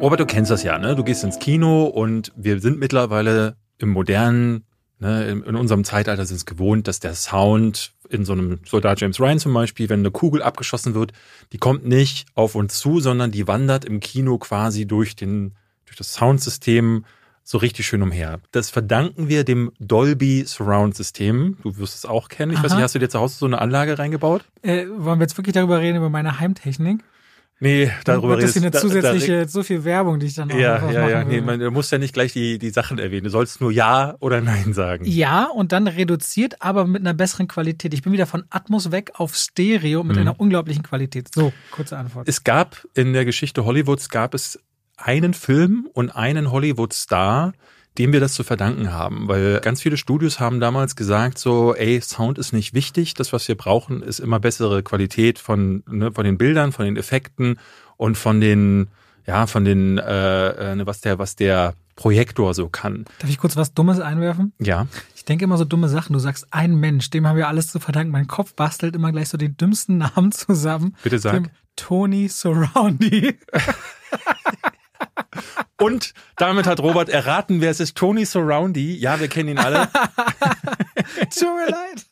Robert, du kennst das ja, ne? Du gehst ins Kino und wir sind mittlerweile im modernen, ne, in, unserem Zeitalter sind es gewohnt, dass der Sound in so einem Soldat James Ryan zum Beispiel, wenn eine Kugel abgeschossen wird, die kommt nicht auf uns zu, sondern die wandert im Kino quasi durch den, durch das Soundsystem so richtig schön umher. Das verdanken wir dem Dolby Surround System. Du wirst es auch kennen. Ich Aha. weiß nicht, hast du dir zu Hause so eine Anlage reingebaut? Äh, wollen wir jetzt wirklich darüber reden, über meine Heimtechnik? Nee, darüber Wird das redest hier eine da- da- zusätzliche, so viel Werbung, die ich dann auch Ja, noch ja, ja. Nee, man, du musst ja nicht gleich die, die Sachen erwähnen. Du sollst nur Ja oder Nein sagen. Ja, und dann reduziert, aber mit einer besseren Qualität. Ich bin wieder von Atmos weg auf Stereo mit Mhm. einer unglaublichen Qualität. So, kurze Antwort. Es gab in der Geschichte Hollywoods gab es einen Film und einen Hollywood-Star, dem wir das zu verdanken haben, weil ganz viele Studios haben damals gesagt so, ey, Sound ist nicht wichtig, das was wir brauchen ist immer bessere Qualität von ne, von den Bildern, von den Effekten und von den ja, von den äh, äh, was der was der Projektor so kann. Darf ich kurz was Dummes einwerfen? Ja. Ich denke immer so dumme Sachen. Du sagst, ein Mensch, dem haben wir alles zu verdanken. Mein Kopf bastelt immer gleich so den dümmsten Namen zusammen. Bitte sag. Dem Tony Surroundy. Und damit hat Robert erraten, wer es ist. Tony Surroundy. Ja, wir kennen ihn alle. Tut mir leid.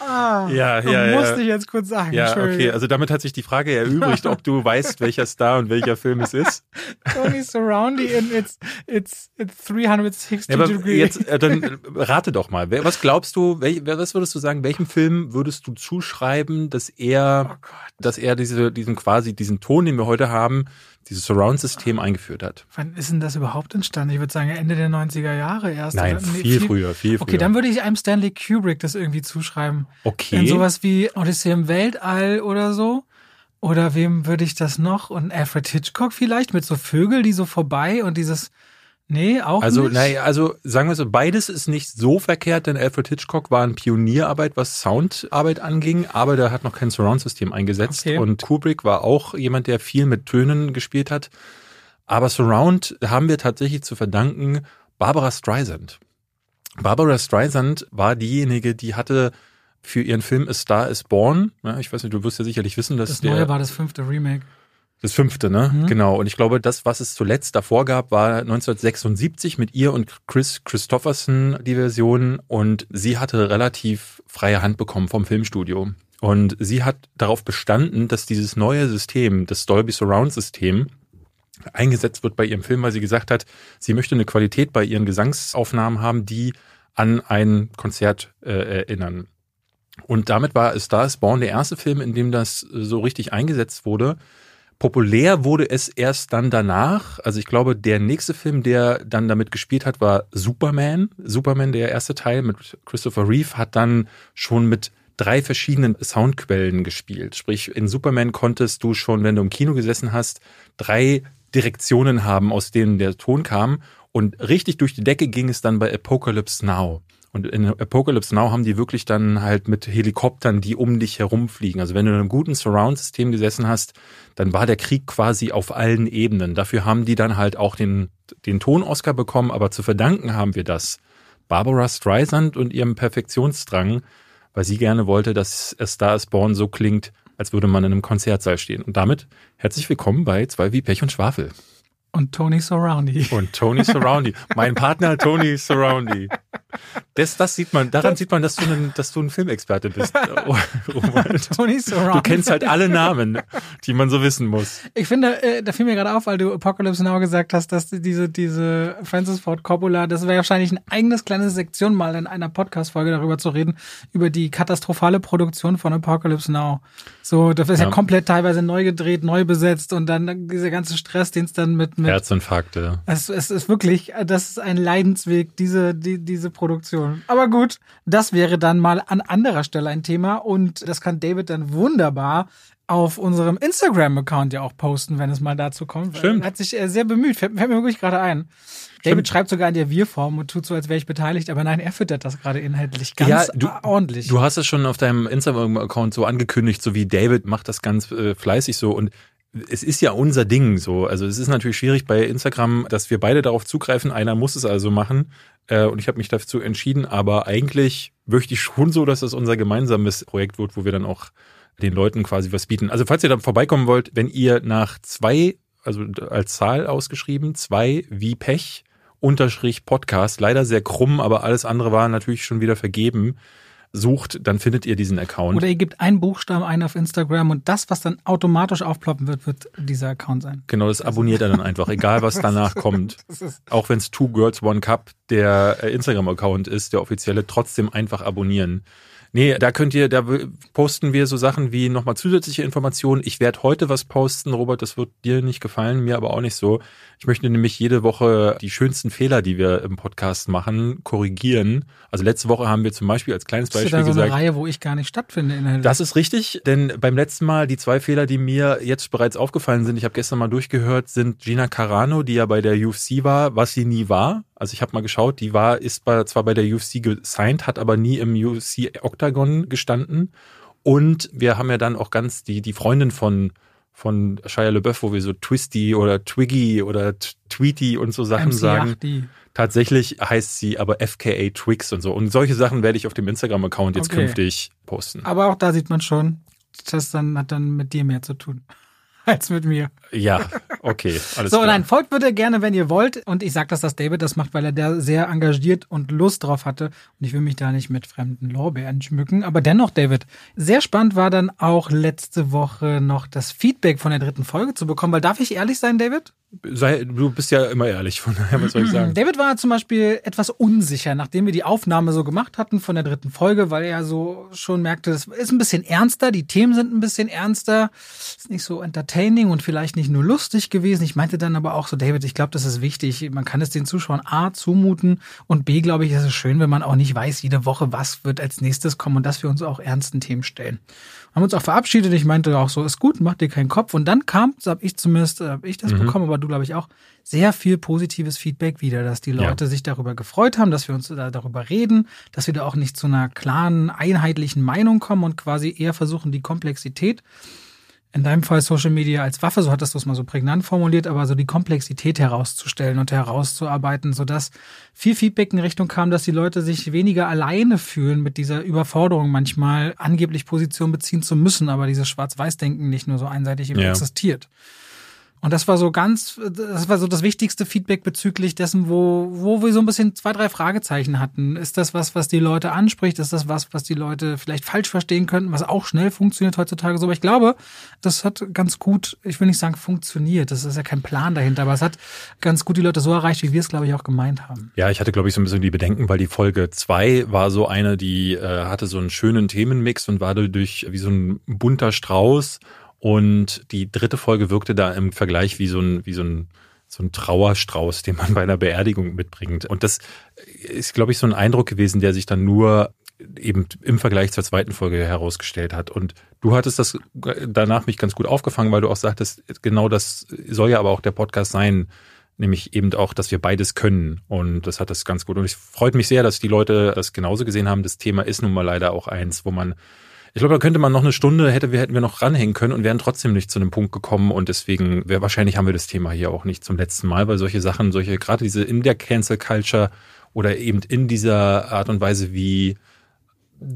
Ah, Ja, ja, ja. Musste ich jetzt kurz sagen. Ja, okay. Also damit hat sich die Frage erübrigt, ob du weißt, welcher Star und welcher Film es ist. Tony Surroundy in its, its, its 360 Ja, aber degree. jetzt äh, dann rate doch mal. Was glaubst du? Was würdest du sagen? Welchem Film würdest du zuschreiben, dass er, oh dass er diese, diesen quasi diesen Ton, den wir heute haben, dieses Surround-System eingeführt hat? Wann ist denn das überhaupt entstanden? Ich würde sagen Ende der 90er Jahre erst. Nein? Nee, viel früher, viel früher. Okay, dann würde ich einem Stanley Kubrick das irgendwie zuschreiben. Okay. In sowas wie Odyssee im Weltall oder so. Oder wem würde ich das noch? Und Alfred Hitchcock vielleicht mit so Vögel, die so vorbei und dieses. Nee, auch Also, nicht. naja, also sagen wir so, beides ist nicht so verkehrt, denn Alfred Hitchcock war eine Pionierarbeit, was Soundarbeit anging, aber der hat noch kein Surround-System eingesetzt. Okay. Und Kubrick war auch jemand, der viel mit Tönen gespielt hat. Aber Surround haben wir tatsächlich zu verdanken Barbara Streisand. Barbara Streisand war diejenige, die hatte für ihren Film A Star is Born, ja, ich weiß nicht, du wirst ja sicherlich wissen, dass das der neue war das fünfte Remake. Das fünfte, ne? Mhm. Genau. Und ich glaube, das, was es zuletzt davor gab, war 1976 mit ihr und Chris Christopherson die Version. Und sie hatte relativ freie Hand bekommen vom Filmstudio. Und sie hat darauf bestanden, dass dieses neue System, das Dolby Surround System, eingesetzt wird bei ihrem Film, weil sie gesagt hat, sie möchte eine Qualität bei ihren Gesangsaufnahmen haben, die an ein Konzert äh, erinnern. Und damit war Star is Born der erste Film, in dem das so richtig eingesetzt wurde. Populär wurde es erst dann danach. Also ich glaube, der nächste Film, der dann damit gespielt hat, war Superman. Superman, der erste Teil mit Christopher Reeve, hat dann schon mit drei verschiedenen Soundquellen gespielt. Sprich, in Superman konntest du schon, wenn du im Kino gesessen hast, drei Direktionen haben, aus denen der Ton kam. Und richtig durch die Decke ging es dann bei Apocalypse Now. Und in Apocalypse Now haben die wirklich dann halt mit Helikoptern, die um dich herumfliegen. Also wenn du in einem guten Surround-System gesessen hast, dann war der Krieg quasi auf allen Ebenen. Dafür haben die dann halt auch den, den Ton-Oscar bekommen, aber zu verdanken haben wir das Barbara Streisand und ihrem Perfektionsdrang, weil sie gerne wollte, dass A Star is Born so klingt, als würde man in einem Konzertsaal stehen. Und damit herzlich willkommen bei Zwei wie Pech und Schwafel. Und Tony Surroundy. Und Tony Surroundy. mein Partner Tony Surroundy. Das, das sieht man, daran sieht man, dass du ein, dass du ein Filmexperte bist. Robert. Tony Surroundy. Du kennst halt alle Namen, die man so wissen muss. Ich finde, äh, da fiel mir gerade auf, weil du Apocalypse Now gesagt hast, dass diese, diese Francis Ford Coppola, das wäre wahrscheinlich ein eigenes kleines Sektion mal in einer Podcast-Folge darüber zu reden, über die katastrophale Produktion von Apocalypse Now. So, das ist ja, Ja. komplett teilweise neu gedreht, neu besetzt und dann dieser ganze Stress, den es dann mit, mit Herzinfarkte. es, es ist wirklich, das ist ein Leidensweg, diese, die, diese Produktion. Aber gut, das wäre dann mal an anderer Stelle ein Thema und das kann David dann wunderbar auf unserem Instagram-Account ja auch posten, wenn es mal dazu kommt. Stimmt. Er hat sich äh, sehr bemüht, fällt, fällt mir wirklich gerade ein. David schreibt sogar in der Wir-Form und tut so, als wäre ich beteiligt, aber nein, er füttert das gerade inhaltlich ganz Ja, du- ordentlich. Du hast es schon auf deinem Instagram-Account so angekündigt, so wie David macht das ganz äh, fleißig so. Und es ist ja unser Ding so. Also es ist natürlich schwierig bei Instagram, dass wir beide darauf zugreifen. Einer muss es also machen. Äh, und ich habe mich dazu entschieden. Aber eigentlich möchte ich schon so, dass das unser gemeinsames Projekt wird, wo wir dann auch den Leuten quasi was bieten. Also falls ihr da vorbeikommen wollt, wenn ihr nach zwei, also als Zahl ausgeschrieben, zwei wie Pech unterstrich Podcast, leider sehr krumm, aber alles andere war natürlich schon wieder vergeben sucht, dann findet ihr diesen Account. Oder ihr gebt einen Buchstaben ein auf Instagram und das, was dann automatisch aufploppen wird, wird dieser Account sein. Genau, das abonniert er dann einfach, egal was danach kommt. Auch wenn es Two Girls One Cup der äh, Instagram-Account ist, der offizielle, trotzdem einfach abonnieren. Nee, da könnt ihr, da posten wir so Sachen wie nochmal zusätzliche Informationen. Ich werde heute was posten, Robert, das wird dir nicht gefallen, mir aber auch nicht so. Ich möchte nämlich jede Woche die schönsten Fehler, die wir im Podcast machen, korrigieren. Also letzte Woche haben wir zum Beispiel als kleines Beispiel das ist ja so eine Reihe, wo ich gar nicht stattfinde. In das ist richtig, denn beim letzten Mal die zwei Fehler, die mir jetzt bereits aufgefallen sind, ich habe gestern mal durchgehört, sind Gina Carano, die ja bei der UFC war, was sie nie war. Also ich habe mal geschaut, die war, ist bei, zwar bei der UFC gesigned, hat aber nie im UFC Octagon gestanden. Und wir haben ja dann auch ganz die, die Freundin von, von Shia LeBeouf, wo wir so Twisty oder Twiggy oder Tweety und so Sachen MC sagen. Tatsächlich heißt sie aber FKA Twix und so. Und solche Sachen werde ich auf dem Instagram-Account jetzt Okay. künftig posten. Aber auch da sieht man schon, das dann hat dann mit dir mehr zu tun als mit mir. Ja, okay, alles So, klar. nein, folgt bitte gerne, wenn ihr wollt. Und ich sage, dass das David das macht, weil er da sehr engagiert und Lust drauf hatte. Und ich will mich da nicht mit fremden Lorbeeren schmücken. Aber dennoch, David, sehr spannend war dann auch letzte Woche noch das Feedback von der dritten Folge zu bekommen. Weil darf ich ehrlich sein, David? Sei, du bist ja immer ehrlich, von daher, was soll ich sagen? David war zum Beispiel etwas unsicher, nachdem wir die Aufnahme so gemacht hatten von der dritten Folge, weil er so schon merkte, das ist ein bisschen ernster, die Themen sind ein bisschen ernster, ist nicht so entertaining und vielleicht nicht nur lustig gewesen. Ich meinte dann aber auch so, David, ich glaube, das ist wichtig. Man kann es den Zuschauern A zumuten und B, glaube ich, ist es schön, wenn man auch nicht weiß, jede Woche, was wird als nächstes kommen und dass wir uns auch ernsten Themen stellen. Haben uns auch verabschiedet. Ich meinte auch so, ist gut, mach dir keinen Kopf. Und dann kam, so habe ich zumindest, äh, hab ich das bekommen, aber du glaube ich auch, sehr viel positives Feedback wieder, dass die Ja. Leute sich darüber gefreut haben, dass wir uns da darüber reden, dass wir da auch nicht zu einer klaren, einheitlichen Meinung kommen und quasi eher versuchen, die Komplexität in deinem Fall Social Media als Waffe, so hattest du es mal so prägnant formuliert, aber so die Komplexität herauszustellen und herauszuarbeiten, sodass viel Feedback in Richtung kam, dass die Leute sich weniger alleine fühlen mit dieser Überforderung, manchmal angeblich Position beziehen zu müssen, aber dieses Schwarz-Weiß-Denken nicht nur so einseitig Ja. existiert. Und das war so ganz, das war so das wichtigste Feedback bezüglich dessen, wo, wo wir so ein bisschen zwei, drei Fragezeichen hatten. Ist das was, was die Leute anspricht? Ist das was, was die Leute vielleicht falsch verstehen könnten, was auch schnell funktioniert heutzutage so? Aber ich glaube, das hat ganz gut, ich will nicht sagen funktioniert, das ist ja kein Plan dahinter, aber es hat ganz gut die Leute so erreicht, wie wir es, glaube ich, auch gemeint haben. Ja, ich hatte, glaube ich, so ein bisschen die Bedenken, weil die Folge zwei war so eine, die äh, hatte so einen schönen Themenmix und war dadurch wie so ein bunter Strauß. Und die dritte Folge wirkte da im Vergleich wie so ein, wie so ein, so ein Trauerstrauß, den man bei einer Beerdigung mitbringt. Und das ist, glaube ich, so ein Eindruck gewesen, der sich dann nur eben im Vergleich zur zweiten Folge herausgestellt hat. Und du hattest das danach mich ganz gut aufgefangen, weil du auch sagtest, genau das soll ja aber auch der Podcast sein, nämlich eben auch, dass wir beides können. Und das hat das ganz gut. Und es freut mich sehr, dass die Leute das genauso gesehen haben. Das Thema ist nun mal leider auch eins, wo man, ich glaube, da könnte man noch eine Stunde, hätte wir, hätten wir noch ranhängen können und wären trotzdem nicht zu einem Punkt gekommen. Und deswegen, wahrscheinlich haben wir das Thema hier auch nicht zum letzten Mal, weil solche Sachen, solche, gerade diese in der Cancel Culture oder eben in dieser Art und Weise, wie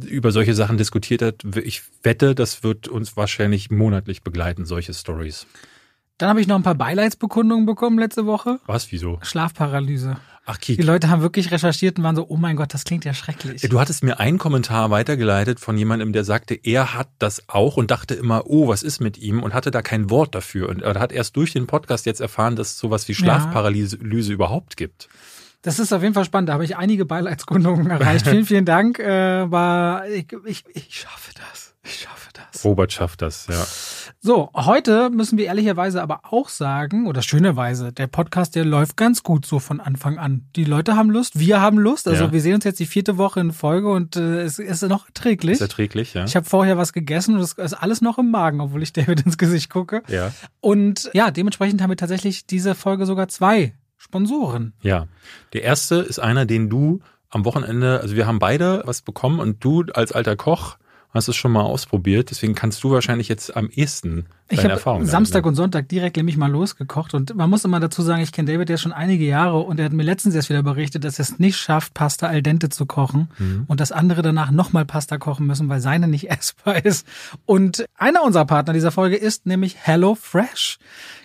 über solche Sachen diskutiert hat, ich wette, das wird uns wahrscheinlich monatlich begleiten, solche Stories. Dann habe ich noch ein paar Beileidsbekundungen bekommen letzte Woche. Was, wieso? Schlafparalyse. Ach, Die Kik. Leute haben wirklich recherchiert und waren so, oh mein Gott, das klingt ja schrecklich. Du hattest mir einen Kommentar weitergeleitet von jemandem, der sagte, er hat das auch und dachte immer, oh, was ist mit ihm und hatte da kein Wort dafür. Und er hat erst durch den Podcast jetzt erfahren, dass es sowas wie Schlafparalyse überhaupt gibt. Das ist auf jeden Fall spannend. Da habe ich einige Beileidskundungen erreicht. vielen, vielen Dank. Äh, war, ich, ich, ich schaffe das. Ich schaffe das. Robert schafft das, ja. So, heute müssen wir ehrlicherweise aber auch sagen, oder schönerweise, der Podcast, der läuft ganz gut so von Anfang an. Die Leute haben Lust, wir haben Lust. Also Ja. wir sehen uns jetzt die vierte Woche in Folge und äh, es ist noch erträglich. Ist erträglich, ja. Ich habe vorher was gegessen und es ist alles noch im Magen, obwohl ich David ins Gesicht gucke. Ja. Und ja, dementsprechend haben wir tatsächlich diese Folge sogar zwei Sponsoren. Ja. Der erste ist einer, den du am Wochenende, also wir haben beide was bekommen und du als alter Koch hast es schon mal ausprobiert, deswegen kannst du wahrscheinlich jetzt am ehesten Ich habe Samstag ne? und Sonntag direkt nämlich mal losgekocht und man muss immer dazu sagen, ich kenne David ja schon einige Jahre und er hat mir letztens erst wieder berichtet, dass er es nicht schafft, Pasta al dente zu kochen mhm. und dass andere danach nochmal Pasta kochen müssen, weil seine nicht essbar ist. Und einer unserer Partner dieser Folge ist nämlich Hello Fresh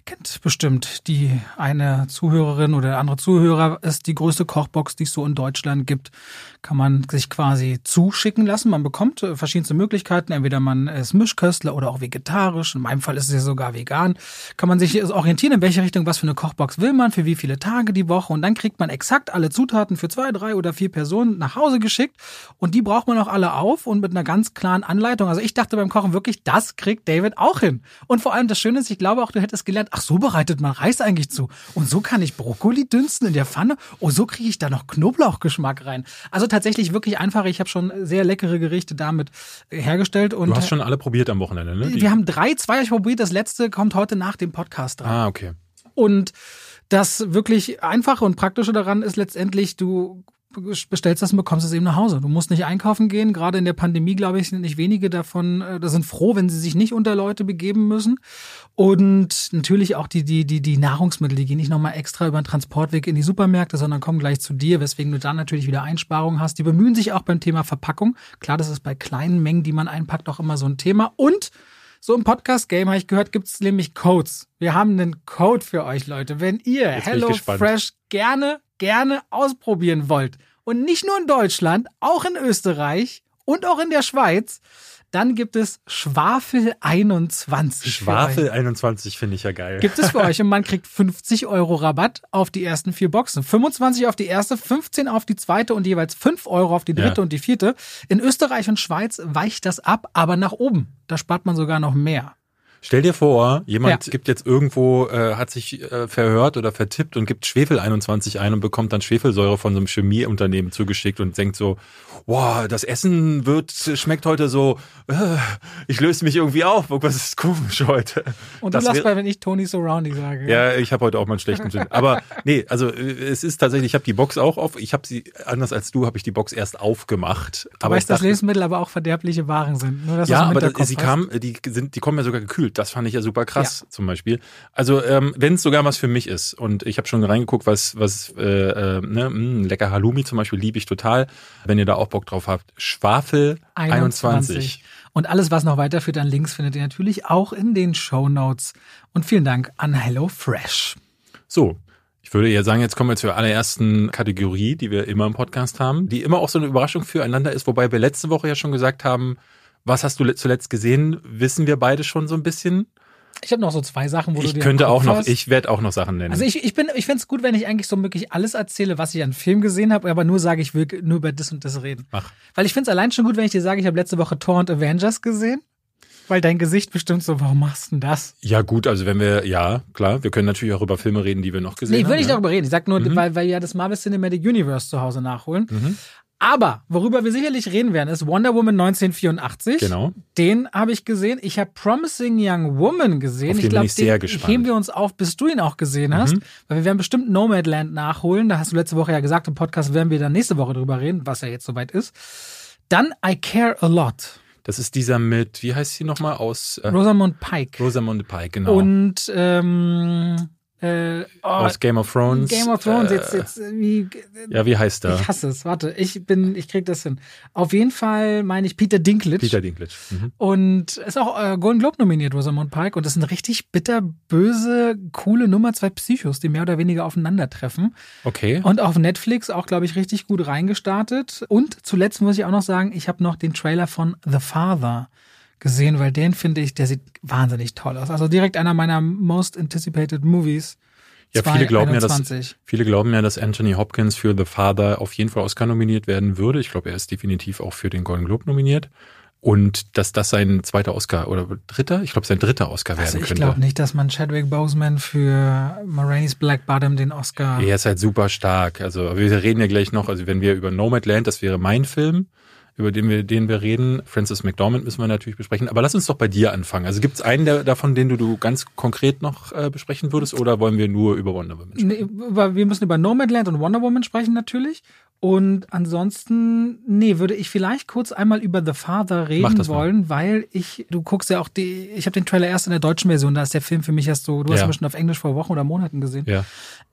kennt bestimmt die eine Zuhörerin oder der andere Zuhörer, ist die größte Kochbox, die es so in Deutschland gibt. Kann man sich quasi zuschicken lassen. Man bekommt äh, verschiedenste Möglichkeiten. Entweder man ist Mischköstler oder auch vegetarisch. In meinem Fall ist es ja sogar vegan. Kann man sich orientieren, in welche Richtung, was für eine Kochbox will man, für wie viele Tage die Woche. Und dann kriegt man exakt alle Zutaten für zwei, drei oder vier Personen nach Hause geschickt. Und die braucht man auch alle auf und mit einer ganz klaren Anleitung. Also ich dachte beim Kochen wirklich, das kriegt David auch hin. Und vor allem das Schöne ist, ich glaube auch, du hättest gelernt, ach, so bereitet man Reis eigentlich zu. Und so kann ich Brokkoli dünsten in der Pfanne. Oh, so kriege ich da noch Knoblauchgeschmack rein. Also tatsächlich wirklich einfach. Ich habe schon sehr leckere Gerichte damit hergestellt. Und du hast schon alle probiert am Wochenende, ne? Die wir haben drei, zwei ich probiert. Das letzte kommt heute nach dem Podcast dran. Ah, okay. Und das wirklich einfache und praktische daran ist letztendlich, du bestellst das und bekommst es eben nach Hause. Du musst nicht einkaufen gehen. Gerade in der Pandemie, glaube ich, sind nicht wenige davon, äh, da sind froh, wenn sie sich nicht unter Leute begeben müssen. Und natürlich auch die, die, die, die Nahrungsmittel, die gehen nicht nochmal extra über den Transportweg in die Supermärkte, sondern kommen gleich zu dir, weswegen du dann natürlich wieder Einsparungen hast. Die bemühen sich auch beim Thema Verpackung. Klar, das ist bei kleinen Mengen, die man einpackt, auch immer so ein Thema. Und so im Podcast-Game habe ich gehört, gibt es nämlich Codes. Wir haben einen Code für euch, Leute. Wenn ihr Hello Fresh gerne gerne ausprobieren wollt und nicht nur in Deutschland, auch in Österreich und auch in der Schweiz, dann gibt es Schwafel 21. Schwafel 21 finde ich ja geil. Gibt es für euch und man kriegt 50 Euro Rabatt auf die ersten vier Boxen. 25 auf die erste, 15 auf die zweite und jeweils 5 Euro auf die dritte ja. und die vierte. In Österreich und Schweiz weicht das ab, aber nach oben. Da spart man sogar noch mehr. Stell dir vor, jemand ja. gibt jetzt irgendwo, äh, hat sich äh, verhört oder vertippt und gibt Schwefel 21 ein und bekommt dann Schwefelsäure von so einem Chemieunternehmen zugeschickt und denkt so, wow, das Essen wird, schmeckt heute so, äh, ich löse mich irgendwie auf, was ist komisch heute. Und du das lachst bei, wenn ich Tony Surroundy sage. Ja, ich habe heute auch mal einen schlechten Sinn. Aber nee, also äh, es ist tatsächlich, ich habe die Box auch auf, ich habe sie, anders als du, habe ich die Box erst aufgemacht. Du aber weißt, dass Lebensmittel aber auch verderbliche Waren sind. Nur, ja, aber das, sie kam, die, sind, die kommen ja sogar gekühlt das fand ich ja super krass ja. zum Beispiel. Also ähm, wenn es sogar was für mich ist und ich habe schon reingeguckt, was was äh, äh, ne, mh, hm, lecker Halloumi zum Beispiel liebe ich total. Wenn ihr da auch Bock drauf habt, Schwafel 21. 21. Und alles, was noch weiterführt an Links, findet ihr natürlich auch in den Show Notes. Und vielen Dank an HelloFresh. So, ich würde ja sagen, jetzt kommen wir zur allerersten Kategorie, die wir immer im Podcast haben, die immer auch so eine Überraschung füreinander ist, wobei wir letzte Woche ja schon gesagt haben, was hast du zuletzt gesehen? Wissen wir beide schon so ein bisschen? Ich habe noch so zwei Sachen, wo ich du dir könnte auch noch, hast. ich werde auch noch Sachen nennen. Also ich, ich bin, ich finde es gut, wenn ich eigentlich so wirklich alles erzähle, was ich an Film gesehen habe, aber nur sage, ich will nur über das und das reden. Mach. Weil ich finde es allein schon gut, wenn ich dir sage, ich habe letzte Woche Thor und Avengers gesehen. Weil dein Gesicht bestimmt so, warum machst du denn das? Ja, gut, also wenn wir, ja, klar, wir können natürlich auch über Filme reden, die wir noch gesehen nee, haben. Nee, will ich ja. darüber reden. Ich sag nur, mhm. weil, weil wir ja das Marvel Cinematic Universe zu Hause nachholen. Mhm. Aber worüber wir sicherlich reden werden, ist Wonder Woman 1984. Genau. Den habe ich gesehen. Ich habe Promising Young Woman gesehen. Auf den ich glaube, den gespannt. heben wir uns auf, bis du ihn auch gesehen hast. Mhm. Weil wir werden bestimmt Nomadland nachholen. Da hast du letzte Woche ja gesagt, im Podcast werden wir dann nächste Woche drüber reden, was ja jetzt soweit ist. Dann I Care a Lot. Das ist dieser mit, wie heißt sie nochmal aus? Äh, Rosamund Pike. Rosamund Pike, genau. Und ähm, äh, oh, Aus Game of Thrones. Game of Thrones, äh, jetzt, jetzt, wie. Ja, wie heißt der? Ich hasse es, warte, ich bin, ich krieg das hin. Auf jeden Fall meine ich Peter Dinklage. Peter Dinklage. Mhm. Und ist auch äh, Golden Globe nominiert, Rosamund Pike. Und das eine richtig bitterböse, coole Nummer, zwei Psychos, die mehr oder weniger aufeinandertreffen. Okay. Und auf Netflix auch, glaube ich, richtig gut reingestartet. Und zuletzt muss ich auch noch sagen, ich habe noch den Trailer von The Father gesehen, weil den finde ich, der sieht wahnsinnig toll aus. Also direkt einer meiner most anticipated Movies. Ja, viele glauben ja, dass, viele glauben ja, dass Anthony Hopkins für The Father auf jeden Fall Oscar nominiert werden würde. Ich glaube, er ist definitiv auch für den Golden Globe nominiert. Und dass das sein zweiter Oscar oder dritter, ich glaube, sein dritter Oscar also werden ich könnte. Ich glaube nicht, dass man Chadwick Boseman für Maraine's Black Bottom den Oscar. Er ist halt super stark. Also wir reden ja gleich noch, also wenn wir über Nomadland, das wäre mein Film, über den wir, den wir reden. Francis McDormand müssen wir natürlich besprechen. Aber lass uns doch bei dir anfangen. Also gibt es einen der, davon, den du, du ganz konkret noch äh, besprechen würdest, oder wollen wir nur über Wonder Woman sprechen? Nee, wir müssen über Nomadland und Wonder Woman sprechen natürlich. Und ansonsten, nee, würde ich vielleicht kurz einmal über The Father reden wollen, weil ich, du guckst ja auch die, ich habe den Trailer erst in der deutschen Version, da ist der Film für mich erst so, du ja. hast ihn schon auf Englisch vor Wochen oder Monaten gesehen. Ja.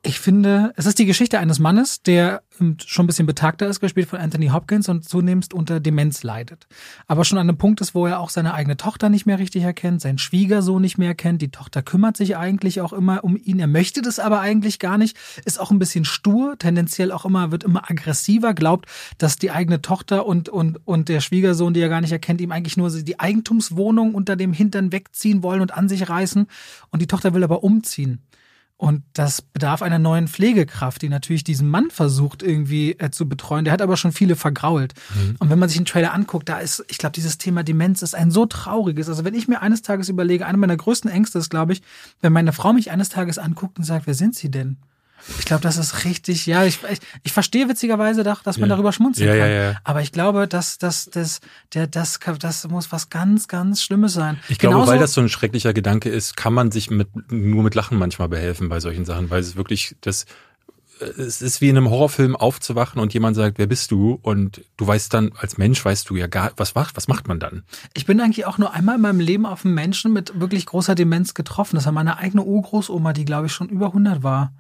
Ich finde, es ist die Geschichte eines Mannes, der schon ein bisschen betagter ist, gespielt von Anthony Hopkins und zunehmend unter Demenz leidet. Aber schon an einem Punkt ist, wo er auch seine eigene Tochter nicht mehr richtig erkennt, seinen Schwiegersohn nicht mehr erkennt. Die Tochter kümmert sich eigentlich auch immer um ihn. Er möchte das aber eigentlich gar nicht. Ist auch ein bisschen stur, tendenziell auch immer, wird immer aggressiver, glaubt, dass die eigene Tochter und, und, und der Schwiegersohn, die er gar nicht erkennt, ihm eigentlich nur die Eigentumswohnung unter dem Hintern wegziehen wollen und an sich reißen. Und die Tochter will aber umziehen. Und das bedarf einer neuen Pflegekraft, die natürlich diesen Mann versucht irgendwie äh, zu betreuen. Der hat aber schon viele vergrault. Mhm. Und wenn man sich den Trailer anguckt, da ist, ich glaube, dieses Thema Demenz ist ein so trauriges. Also wenn ich mir eines Tages überlege, eine meiner größten Ängste ist, glaube ich, wenn meine Frau mich eines Tages anguckt und sagt, wer sind Sie denn? Ich glaube, das ist richtig, ja, ich, ich, ich verstehe witzigerweise doch, dass man ja. darüber schmunzeln ja, kann. Ja, Aber ich glaube, dass das, das, der, das, das muss was ganz, ganz Schlimmes sein. Ich glaube, Genauso, weil das so ein schrecklicher Gedanke ist, kann man sich mit, nur mit Lachen manchmal behelfen bei solchen Sachen, weil es wirklich, das, es ist wie in einem Horrorfilm aufzuwachen und jemand sagt, wer bist du? Und du weißt dann, als Mensch weißt du ja gar, was macht, was macht man dann? Ich bin eigentlich auch nur einmal in meinem Leben auf einen Menschen mit wirklich großer Demenz getroffen. Das war meine eigene Urgroßoma, die glaube ich schon über 100 war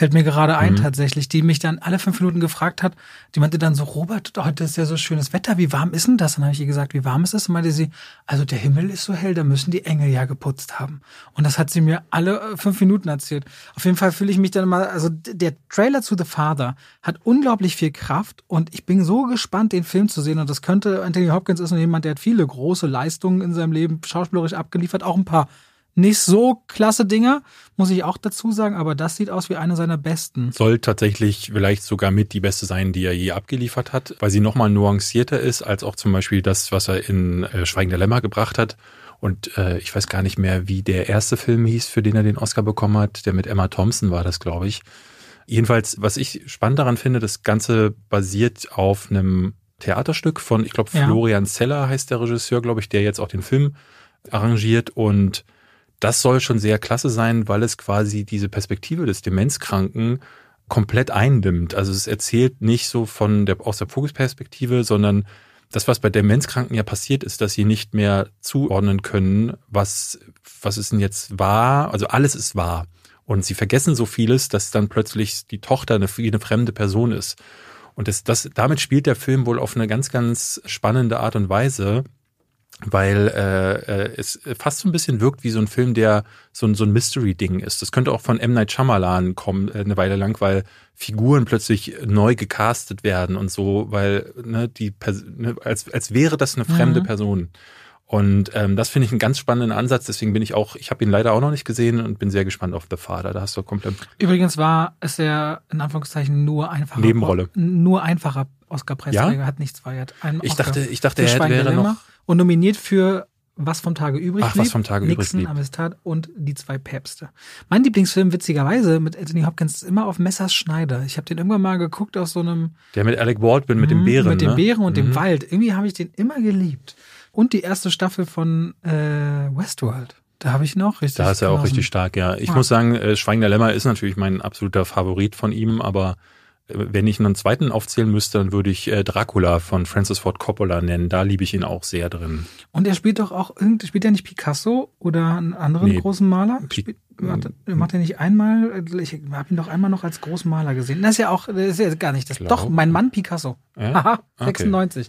fällt mir gerade ein mhm. tatsächlich, die mich dann alle fünf Minuten gefragt hat. Die meinte dann so, Robert, heute ist ja so schönes Wetter, wie warm ist denn das? Dann habe ich ihr gesagt, wie warm ist es? Und meinte sie, also der Himmel ist so hell, da müssen die Engel ja geputzt haben. Und das hat sie mir alle äh, fünf Minuten erzählt. Auf jeden Fall fühle ich mich dann mal, also der Trailer zu The Father hat unglaublich viel Kraft und ich bin so gespannt, den Film zu sehen. Und das könnte, Anthony Hopkins ist nur jemand, der hat viele große Leistungen in seinem Leben schauspielerisch abgeliefert, auch ein paar nicht so klasse Dinger, muss ich auch dazu sagen, aber das sieht aus wie eine seiner besten. Soll tatsächlich vielleicht sogar mit die beste sein, die er je abgeliefert hat, weil sie nochmal nuancierter ist, als auch zum Beispiel das, was er in äh, Schweigen der Lämmer gebracht hat. Und äh, ich weiß gar nicht mehr, wie der erste Film hieß, für den er den Oscar bekommen hat. Der mit Emma Thompson war das, glaube ich. Jedenfalls, was ich spannend daran finde, das Ganze basiert auf einem Theaterstück von, ich glaube, Florian ja. Zeller heißt der Regisseur, glaube ich, der jetzt auch den Film arrangiert und das soll schon sehr klasse sein, weil es quasi diese Perspektive des Demenzkranken komplett eindimmt. Also es erzählt nicht so von der, aus der Vogelperspektive, sondern das, was bei Demenzkranken ja passiert, ist, dass sie nicht mehr zuordnen können, was, was ist denn jetzt wahr? Also alles ist wahr. Und sie vergessen so vieles, dass dann plötzlich die Tochter eine, eine fremde Person ist. Und das, das, damit spielt der Film wohl auf eine ganz, ganz spannende Art und Weise weil äh, äh, es fast so ein bisschen wirkt wie so ein Film, der so ein, so ein Mystery-Ding ist. Das könnte auch von M. Night Shyamalan kommen, äh, eine Weile lang, weil Figuren plötzlich neu gecastet werden und so, weil ne, die ne, als, als wäre das eine fremde mhm. Person. Und ähm, das finde ich einen ganz spannenden Ansatz. Deswegen bin ich auch, ich habe ihn leider auch noch nicht gesehen und bin sehr gespannt auf The Father. Da hast du komplett. Übrigens war es ja in Anführungszeichen nur einfacher. Nebenrolle. Nur einfacher Oscar-Preisträger, ja? hat nichts feiert. Ich dachte, ich dachte, er wäre noch und nominiert für was vom Tage übrig Ach, blieb, was vom Tage Nixon, übrig blieb. Amistad und Die zwei Päpste. Mein Lieblingsfilm, witzigerweise, mit Anthony Hopkins ist immer auf Messers Schneider. Ich habe den irgendwann mal geguckt aus so einem... Der mit Alec Baldwin, mit dem mhm, Bären. Mit dem ne? Bären und mhm. dem Wald. Irgendwie habe ich den immer geliebt. Und die erste Staffel von äh, Westworld. Da habe ich noch richtig. Da ist er auch richtig stark, ja. Ich ja. muss sagen, äh, Schweigen der Lämmer ist natürlich mein absoluter Favorit von ihm, aber wenn ich einen zweiten aufzählen müsste, dann würde ich äh, Dracula von Francis Ford Coppola nennen. Da liebe ich ihn auch sehr drin. Und er spielt doch auch, spielt er nicht Picasso oder einen anderen nee, großen Maler? Spielt, macht, macht er nicht einmal, ich habe ihn doch einmal noch als großen Maler gesehen. Das ist ja auch, das ist ja gar nicht das. Doch, mein Mann Picasso. Ja? Aha, 96.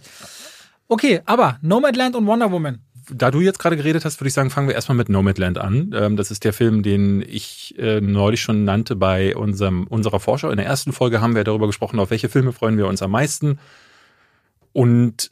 Okay. okay, aber Nomadland und Wonder Woman da du jetzt gerade geredet hast, würde ich sagen, fangen wir erstmal mit Nomadland an. Ähm, das ist der Film, den ich äh, neulich schon nannte bei unserem, unserer Vorschau. In der ersten Folge haben wir darüber gesprochen, auf welche Filme freuen wir uns am meisten. Und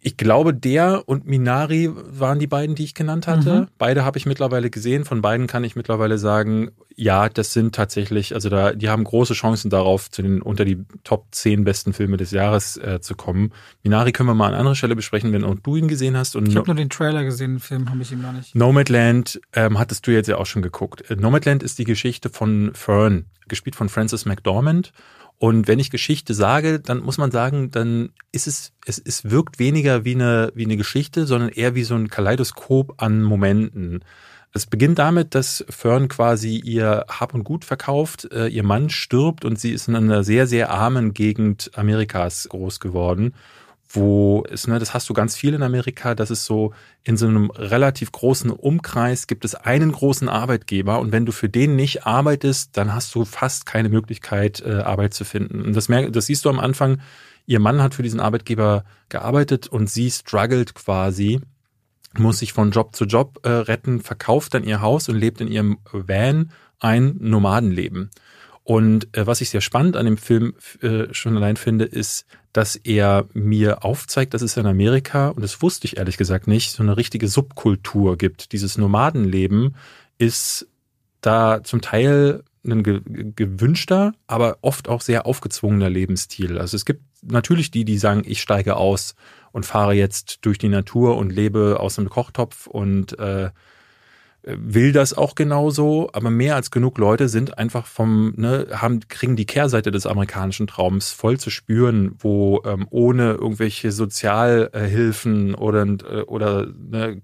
ich glaube, der und Minari waren die beiden, die ich genannt hatte. Mhm. Beide habe ich mittlerweile gesehen. Von beiden kann ich mittlerweile sagen, ja, das sind tatsächlich, also da, die haben große Chancen darauf, zu den unter die Top 10 besten Filme des Jahres äh, zu kommen. Minari können wir mal an anderer Stelle besprechen, wenn auch du ihn gesehen hast. Und ich habe nur den Trailer gesehen, den Film habe ich ihm noch nicht. Nomadland ähm, hattest du jetzt ja auch schon geguckt. Nomadland ist die Geschichte von Fern, gespielt von Francis McDormand. Und wenn ich Geschichte sage, dann muss man sagen, dann ist es, es, es wirkt weniger wie eine, wie eine Geschichte, sondern eher wie so ein Kaleidoskop an Momenten. Es beginnt damit, dass Fern quasi ihr Hab und Gut verkauft, äh, ihr Mann stirbt und sie ist in einer sehr, sehr armen Gegend Amerikas groß geworden, wo es, ne, das hast du ganz viel in Amerika, das ist so, in so einem relativ großen Umkreis gibt es einen großen Arbeitgeber und wenn du für den nicht arbeitest, dann hast du fast keine Möglichkeit, äh, Arbeit zu finden. Und das, merk, das siehst du am Anfang, ihr Mann hat für diesen Arbeitgeber gearbeitet und sie struggelt quasi muss sich von Job zu Job äh, retten, verkauft dann ihr Haus und lebt in ihrem Van ein Nomadenleben. Und äh, was ich sehr spannend an dem Film äh, schon allein finde, ist, dass er mir aufzeigt, dass es in Amerika, und das wusste ich ehrlich gesagt nicht, so eine richtige Subkultur gibt. Dieses Nomadenleben ist da zum Teil ein ge gewünschter, aber oft auch sehr aufgezwungener Lebensstil. Also es gibt natürlich die, die sagen, ich steige aus und fahre jetzt durch die Natur und lebe aus einem Kochtopf und äh, will das auch genauso, aber mehr als genug Leute sind einfach vom, ne, haben, kriegen die Kehrseite des amerikanischen Traums voll zu spüren, wo ähm, ohne irgendwelche Sozialhilfen oder, oder ne,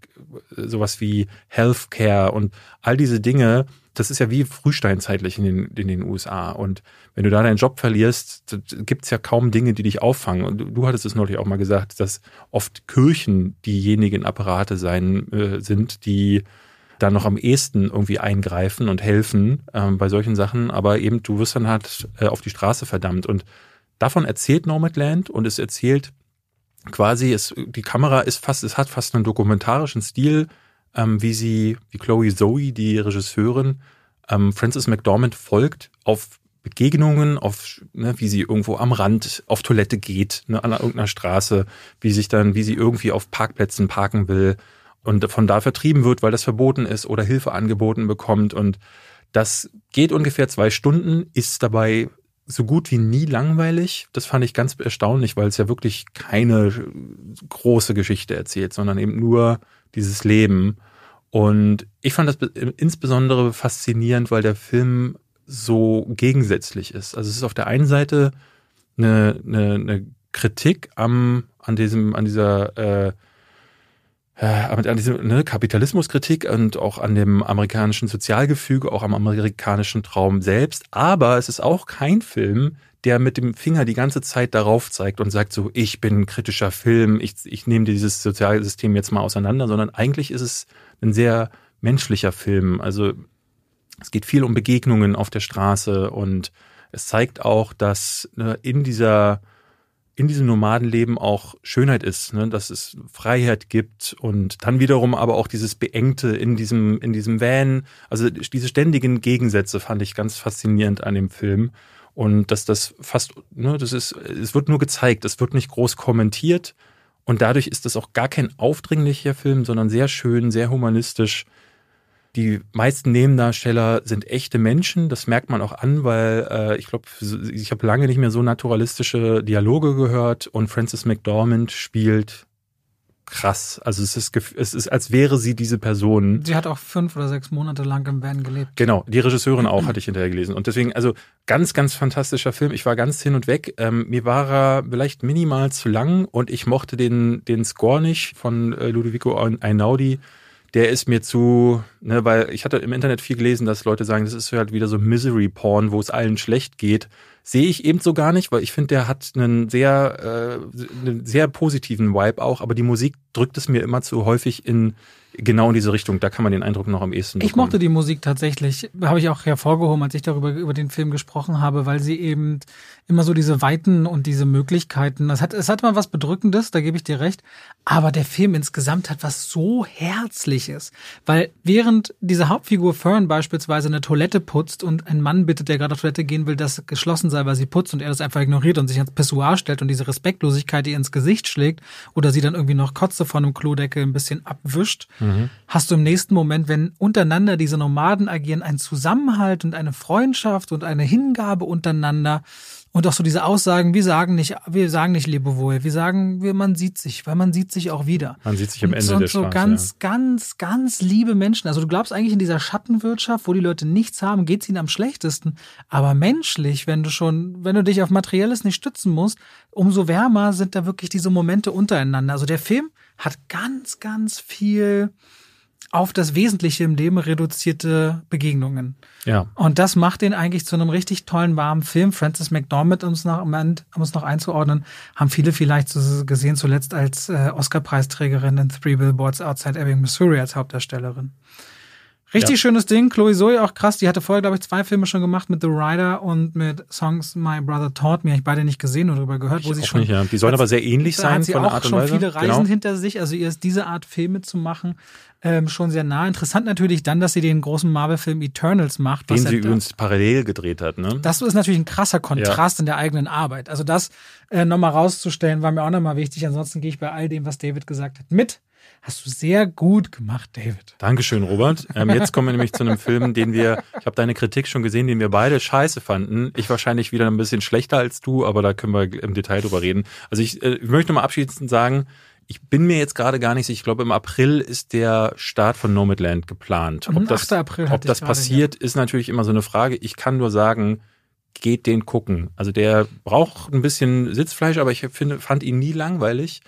sowas wie Healthcare und all diese Dinge das ist ja wie frühsteinzeitlich in den, in den USA. Und wenn du da deinen Job verlierst, gibt es ja kaum Dinge, die dich auffangen. Und du, du hattest es neulich auch mal gesagt, dass oft Kirchen diejenigen Apparate sein äh, sind, die da noch am ehesten irgendwie eingreifen und helfen ähm, bei solchen Sachen. Aber eben, du wirst dann halt äh, auf die Straße verdammt. Und davon erzählt Nomadland und es erzählt quasi, es, die Kamera ist fast, es hat fast einen dokumentarischen Stil ähm, wie sie, wie Chloe Zoe, die Regisseurin, ähm, Frances McDormand folgt auf Begegnungen, auf ne, wie sie irgendwo am Rand auf Toilette geht, ne, an irgendeiner Straße, wie sich dann, wie sie irgendwie auf Parkplätzen parken will und von da vertrieben wird, weil das verboten ist oder Hilfe angeboten bekommt. Und das geht ungefähr zwei Stunden, ist dabei so gut wie nie langweilig. Das fand ich ganz erstaunlich, weil es ja wirklich keine große Geschichte erzählt, sondern eben nur dieses Leben. Und ich fand das insbesondere faszinierend, weil der Film so gegensätzlich ist. Also es ist auf der einen Seite eine, eine, eine Kritik am, an diesem, an dieser äh, an diese ne, Kapitalismuskritik und auch an dem amerikanischen Sozialgefüge, auch am amerikanischen Traum selbst. Aber es ist auch kein Film, der mit dem Finger die ganze Zeit darauf zeigt und sagt so, ich bin ein kritischer Film, ich, ich nehme dieses Sozialsystem jetzt mal auseinander, sondern eigentlich ist es ein sehr menschlicher Film. Also es geht viel um Begegnungen auf der Straße und es zeigt auch, dass ne, in dieser in diesem Nomadenleben auch Schönheit ist, ne? dass es Freiheit gibt und dann wiederum aber auch dieses Beengte in diesem, in diesem Van. Also diese ständigen Gegensätze fand ich ganz faszinierend an dem Film. Und dass das fast, ne, das ist, es wird nur gezeigt, es wird nicht groß kommentiert. Und dadurch ist das auch gar kein aufdringlicher Film, sondern sehr schön, sehr humanistisch. Die meisten Nebendarsteller sind echte Menschen, das merkt man auch an, weil äh, ich glaube, ich habe lange nicht mehr so naturalistische Dialoge gehört und Frances McDormand spielt krass. Also es ist, es ist, als wäre sie diese Person. Sie hat auch fünf oder sechs Monate lang im Van gelebt. Genau, die Regisseurin auch hatte ich hinterher gelesen. Und deswegen, also ganz, ganz fantastischer Film. Ich war ganz hin und weg. Ähm, mir war er vielleicht minimal zu lang und ich mochte den, den Score nicht von äh, Ludovico Einaudi der ist mir zu, ne, weil ich hatte im Internet viel gelesen, dass Leute sagen, das ist halt wieder so Misery Porn, wo es allen schlecht geht. Sehe ich eben so gar nicht, weil ich finde, der hat einen sehr, äh, einen sehr positiven Vibe auch, aber die Musik drückt es mir immer zu häufig in genau in diese Richtung. Da kann man den Eindruck noch am ehesten bekommen. Ich mochte die Musik tatsächlich, habe ich auch hervorgehoben, als ich darüber über den Film gesprochen habe, weil sie eben immer so diese Weiten und diese Möglichkeiten, das hat, es hat mal was Bedrückendes, da gebe ich dir recht, aber der Film insgesamt hat was so Herzliches, weil während diese Hauptfigur Fern beispielsweise eine Toilette putzt und ein Mann bittet, der gerade auf Toilette gehen will, dass geschlossen sei, weil sie putzt und er das einfach ignoriert und sich ans Pessoir stellt und diese Respektlosigkeit ihr ins Gesicht schlägt oder sie dann irgendwie noch Kotze von einem Klodeckel ein bisschen abwischt, mhm. Hast du im nächsten Moment, wenn untereinander diese Nomaden agieren, einen Zusammenhalt und eine Freundschaft und eine Hingabe untereinander, und auch so diese Aussagen, wir sagen nicht, wir sagen nicht Lebewohl, wir sagen, wir, man sieht sich, weil man sieht sich auch wieder. Man sieht sich am Ende und der so Straße. ganz, ja. ganz, ganz liebe Menschen. Also du glaubst eigentlich in dieser Schattenwirtschaft, wo die Leute nichts haben, geht's ihnen am schlechtesten. Aber menschlich, wenn du schon, wenn du dich auf Materielles nicht stützen musst, umso wärmer sind da wirklich diese Momente untereinander. Also der Film hat ganz, ganz viel auf das Wesentliche im Leben reduzierte Begegnungen. Ja. Und das macht den eigentlich zu einem richtig tollen, warmen Film. Frances McDormand, um es noch, um es noch einzuordnen, haben viele vielleicht gesehen, zuletzt als äh, Oscar-Preisträgerin in Three Billboards Outside Ebbing, Missouri als Hauptdarstellerin. Richtig ja. schönes Ding. Chloe Zoe auch krass. Die hatte vorher, glaube ich, zwei Filme schon gemacht mit The Rider und mit Songs My Brother Taught Me. Ich beide nicht gesehen oder darüber gehört. Wo ich sie schon, nicht, ja. Die sollen aber sehr ähnlich sein hat sie von auch der Art und schon Weise. viele Reisen genau. hinter sich. Also ihr ist diese Art Filme zu machen ähm, schon sehr nah. Interessant natürlich dann, dass sie den großen Marvel-Film Eternals macht. Den sie übrigens parallel gedreht hat. Ne? Das ist natürlich ein krasser Kontrast ja. in der eigenen Arbeit. Also das äh, nochmal rauszustellen, war mir auch nochmal wichtig. Ansonsten gehe ich bei all dem, was David gesagt hat, mit. Hast du sehr gut gemacht, David. Dankeschön, Robert. Ähm, jetzt kommen wir nämlich zu einem Film, den wir, ich habe deine Kritik schon gesehen, den wir beide scheiße fanden. Ich wahrscheinlich wieder ein bisschen schlechter als du, aber da können wir im Detail drüber reden. Also ich, äh, ich möchte mal abschließend sagen, ich bin mir jetzt gerade gar nicht sicher. Ich glaube, im April ist der Start von Nomadland geplant. Ob das, ob das passiert, hier. ist natürlich immer so eine Frage. Ich kann nur sagen, geht den gucken. Also der braucht ein bisschen Sitzfleisch, aber ich finde, fand ihn nie langweilig.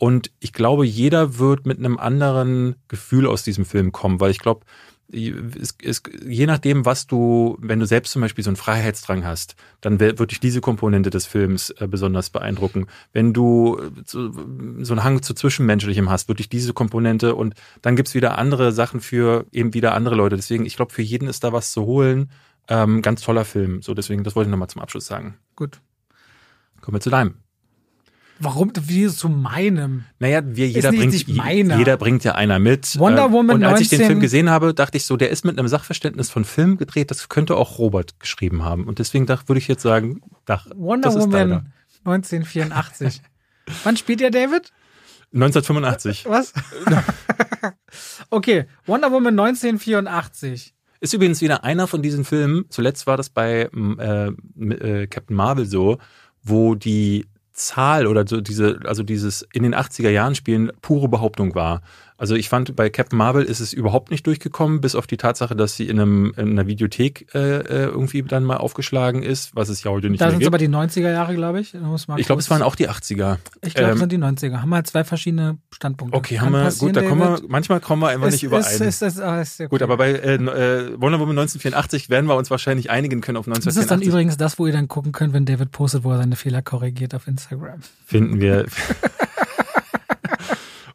Und ich glaube, jeder wird mit einem anderen Gefühl aus diesem Film kommen, weil ich glaube, es, es, je nachdem, was du, wenn du selbst zum Beispiel so einen Freiheitsdrang hast, dann wird dich diese Komponente des Films äh, besonders beeindrucken. Wenn du so, so einen Hang zu Zwischenmenschlichem hast, wird dich diese Komponente und dann gibt's wieder andere Sachen für eben wieder andere Leute. Deswegen, ich glaube, für jeden ist da was zu holen. Ähm, ganz toller Film. So, deswegen, das wollte ich nochmal zum Abschluss sagen. Gut. Kommen wir zu deinem. Warum wie zu meinem? Naja, wir, jeder, bringt, jeder bringt ja einer mit. Wonder Woman Und als ich den 19 Film gesehen habe, dachte ich so, der ist mit einem Sachverständnis von Film gedreht, das könnte auch Robert geschrieben haben. Und deswegen dachte, würde ich jetzt sagen, dach, Wonder Woman deiner. 1984. Wann spielt ihr David? 1985. Was? okay, Wonder Woman 1984. Ist übrigens wieder einer von diesen Filmen, zuletzt war das bei äh, äh, Captain Marvel so, wo die Zahl oder so diese, also dieses in den 80er Jahren spielen pure Behauptung war. Also ich fand, bei Captain Marvel ist es überhaupt nicht durchgekommen, bis auf die Tatsache, dass sie in, einem, in einer Videothek äh, äh irgendwie dann mal aufgeschlagen ist, was es ja heute nicht Da mehr sind gibt. aber die 90er Jahre, glaube ich. Ich glaube, es waren auch die 80er. Ich glaube, ähm, es sind die 90er. Haben wir halt zwei verschiedene Standpunkte. Okay, Kann haben wir, gut, da kommen wir, manchmal kommen wir einfach Ist- nicht überein. Ist, ist, ist, ah, ist okay. Gut, aber bei äh, äh, Wonder Woman 1984 werden wir uns wahrscheinlich einigen können auf das 1984. ist dann übrigens das, wo ihr dann gucken könnt, wenn David postet, wo er seine Fehler korrigiert auf Instagram. Finden wir.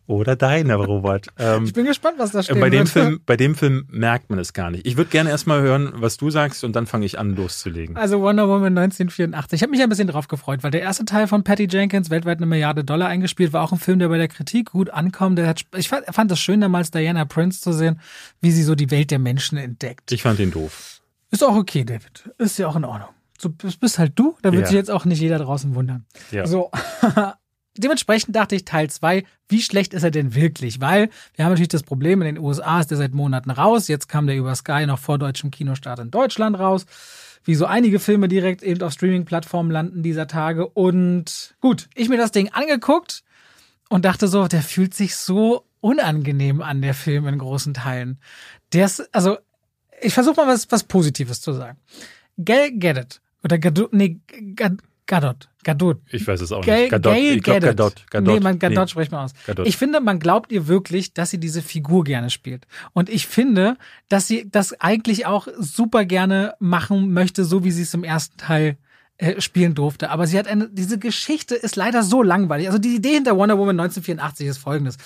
Oder deine, Robert. Ähm, Ich bin gespannt, was da steht. bei, dem Film, bei dem Film merkt man es gar nicht. Ich würde gerne erstmal hören, was du sagst und dann fange ich an loszulegen. Also Wonder Woman 1984. Ich habe mich ein bisschen drauf gefreut, weil der erste Teil von Patty Jenkins, weltweit eine Milliarde Dollar eingespielt, war auch ein Film, der bei der Kritik gut ankommt. Der hat, ich fand, fand es schön, damals Diana Prince zu sehen, wie sie so die Welt der Menschen entdeckt. Ich fand ihn doof. Ist auch okay, David. Ist ja auch in Ordnung. So bist bist halt du, da wird Ja. sich jetzt auch nicht jeder draußen wundern. Ja. So. Dementsprechend dachte ich Teil 2, wie schlecht ist er denn wirklich? Weil wir haben natürlich das Problem, in den USA ist der seit Monaten raus, jetzt kam der über Sky noch vor deutschem Kinostart in Deutschland raus. Wie so einige Filme direkt eben auf Streaming-Plattformen landen dieser Tage. Und gut, ich mir das Ding angeguckt und dachte so, der fühlt sich so unangenehm an, der Film in großen Teilen. Der ist, also, ich versuche mal was, was Positives zu sagen. Gal Gadot, oder Gadot, nee, Gad- Gadot, Gadot, Ich weiß es auch Gail, nicht. Gadot. Gail ich Gadot. Gadot. Gadot. Nee, man, Gadot Nee. spricht man aus. Gadot. Ich finde, man glaubt ihr wirklich, dass sie diese Figur gerne spielt. Und ich finde, dass sie das eigentlich auch super gerne machen möchte, so wie sie es im ersten Teil äh, spielen durfte. Aber sie hat eine, diese Geschichte ist leider so langweilig. Also die Idee hinter Wonder Woman 1984 ist folgendes.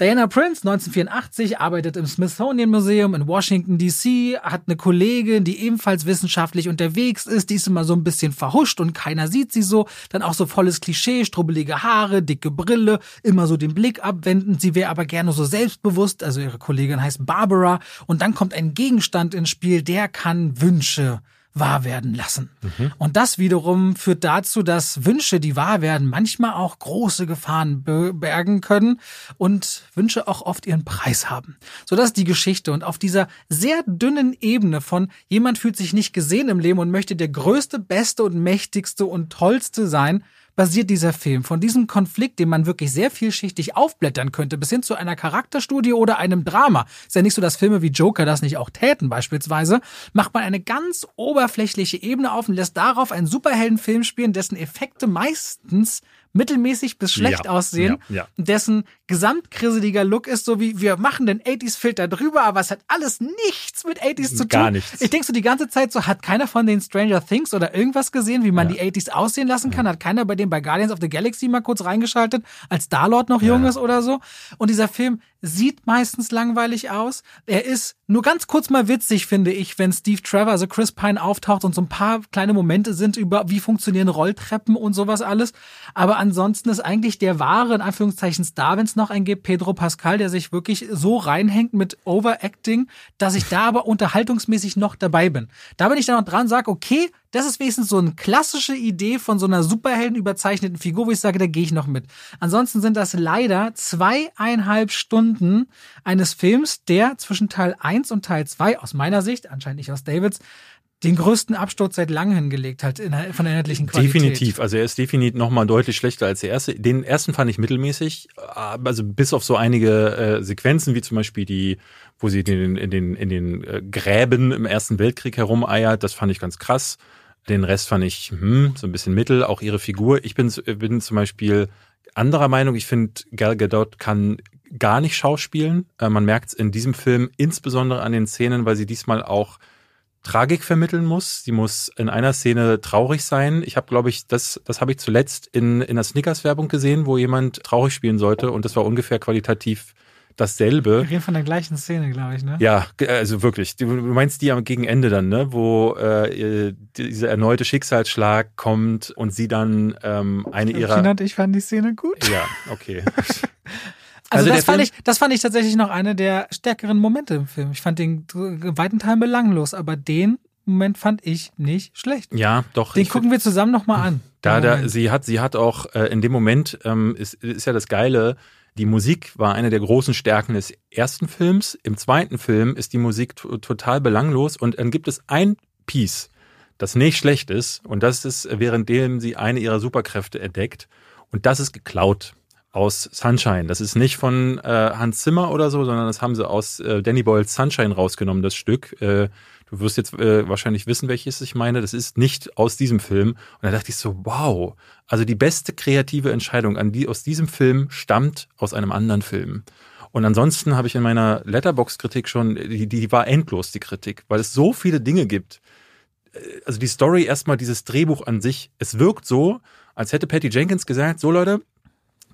Diana Prince, 1984, arbeitet im Smithsonian Museum in Washington, D.C., hat eine Kollegin, die ebenfalls wissenschaftlich unterwegs ist, die ist immer so ein bisschen verhuscht und keiner sieht sie so. Dann auch so volles Klischee, strubbelige Haare, dicke Brille, immer so den Blick abwenden. Sie wäre aber gerne so selbstbewusst, also ihre Kollegin heißt Barbara. Und dann kommt ein Gegenstand ins Spiel, der kann Wünsche wahr werden lassen. Und das wiederum führt dazu, dass Wünsche, die wahr werden, manchmal auch große Gefahren be- bergen können und Wünsche auch oft ihren Preis haben. So das ist die Geschichte. Und auf dieser sehr dünnen Ebene von jemand fühlt sich nicht gesehen im Leben und möchte der größte, beste und mächtigste und tollste sein, basiert dieser Film. Von diesem Konflikt, den man wirklich sehr vielschichtig aufblättern könnte, bis hin zu einer Charakterstudie oder einem Drama. Ist ja nicht so, dass Filme wie Joker das nicht auch täten beispielsweise. Macht man eine ganz oberflächliche Ebene auf und lässt darauf einen Superheldenfilm spielen, dessen Effekte meistens mittelmäßig bis schlecht Ja, aussehen, ja, ja. dessen gesamtgrisseliger Look ist so wie, wir machen den 80s-Filter drüber, aber es hat alles nichts mit 80s zu tun. Gar nichts. Ich denke so die ganze Zeit so, hat keiner von den Stranger Things oder irgendwas gesehen, wie man die 80s aussehen lassen kann? Hat keiner bei dem bei Guardians of the Galaxy mal kurz reingeschaltet, als Star-Lord noch jung ist oder so? Und dieser Film sieht meistens langweilig aus. Er ist nur ganz kurz mal witzig, finde ich, wenn Steve Trevor, also Chris Pine auftaucht und so ein paar kleine Momente sind über, wie funktionieren Rolltreppen und sowas alles. Aber ansonsten ist eigentlich der wahre, in Anführungszeichen, Star, wenn es noch einen gibt, Pedro Pascal, der sich wirklich so reinhängt mit Overacting, dass ich da aber unterhaltungsmäßig noch dabei bin. Da bin ich dann noch dran, sage, okay, das ist wenigstens so eine klassische Idee von so einer Superhelden überzeichneten Figur, wo ich sage, da gehe ich noch mit. Ansonsten sind das leider zweieinhalb Stunden eines Films, der zwischen Teil 1 und Teil 2 aus meiner Sicht, anscheinend nicht aus Davids, den größten Absturz seit langem hingelegt hat in von der inhaltlichen Qualität. Definitiv. Also er ist definitiv nochmal deutlich schlechter als der erste. Den ersten fand ich mittelmäßig, also bis auf so einige äh, Sequenzen, wie zum Beispiel die, wo sie in den, in den, in den äh, Gräben im Ersten Weltkrieg herumeiert, das fand ich ganz krass. Den Rest fand ich hm, so ein bisschen mittel, auch ihre Figur. Ich bin, bin zum Beispiel anderer Meinung. Ich finde, Gal Gadot kann gar nicht schauspielen. Äh, man merkt es in diesem Film insbesondere an den Szenen, weil sie diesmal auch Tragik vermitteln muss. Sie muss in einer Szene traurig sein. Ich habe, glaube ich, das, das habe ich zuletzt in, in der Snickers-Werbung gesehen, wo jemand traurig spielen sollte und das war ungefähr qualitativ dasselbe. Wir reden von der gleichen Szene, glaube ich, ne? Ja, also wirklich. Du meinst die am gegen Ende dann, ne? Wo äh, dieser erneute Schicksalsschlag kommt und sie dann ähm, eine ihrer. Tina und ich fanden die Szene gut. Ja, okay. Also, Also das, fand Film- ich, das fand ich tatsächlich noch eine der stärkeren Momente im Film. Ich fand den weiten Teilen belanglos, aber den Moment fand ich nicht schlecht. Ja, doch. Den gucken wir zusammen nochmal an. Da, da, Moment. sie hat, sie hat auch äh, in dem Moment ähm, ist, ist ja das Geile. Die Musik war eine der großen Stärken des ersten Films. Im zweiten Film ist die Musik to- total belanglos und dann gibt es ein Piece, das nicht schlecht ist und das ist währenddem sie eine ihrer Superkräfte entdeckt und das ist geklaut aus Sunshine. Das ist nicht von äh, Hans Zimmer oder so, sondern das haben sie aus äh, Danny Boyles Sunshine rausgenommen, das Stück. Äh, du wirst jetzt äh, wahrscheinlich wissen, welches ich meine. Das ist nicht aus diesem Film. Und da dachte ich so, wow. Also die beste kreative Entscheidung an die aus diesem Film stammt aus einem anderen Film. Und ansonsten habe ich in meiner Letterbox-Kritik schon, die, die war endlos, die Kritik, weil es so viele Dinge gibt. Äh, Also die Story, erstmal dieses Drehbuch an sich, es wirkt so, als hätte Patty Jenkins gesagt, so Leute,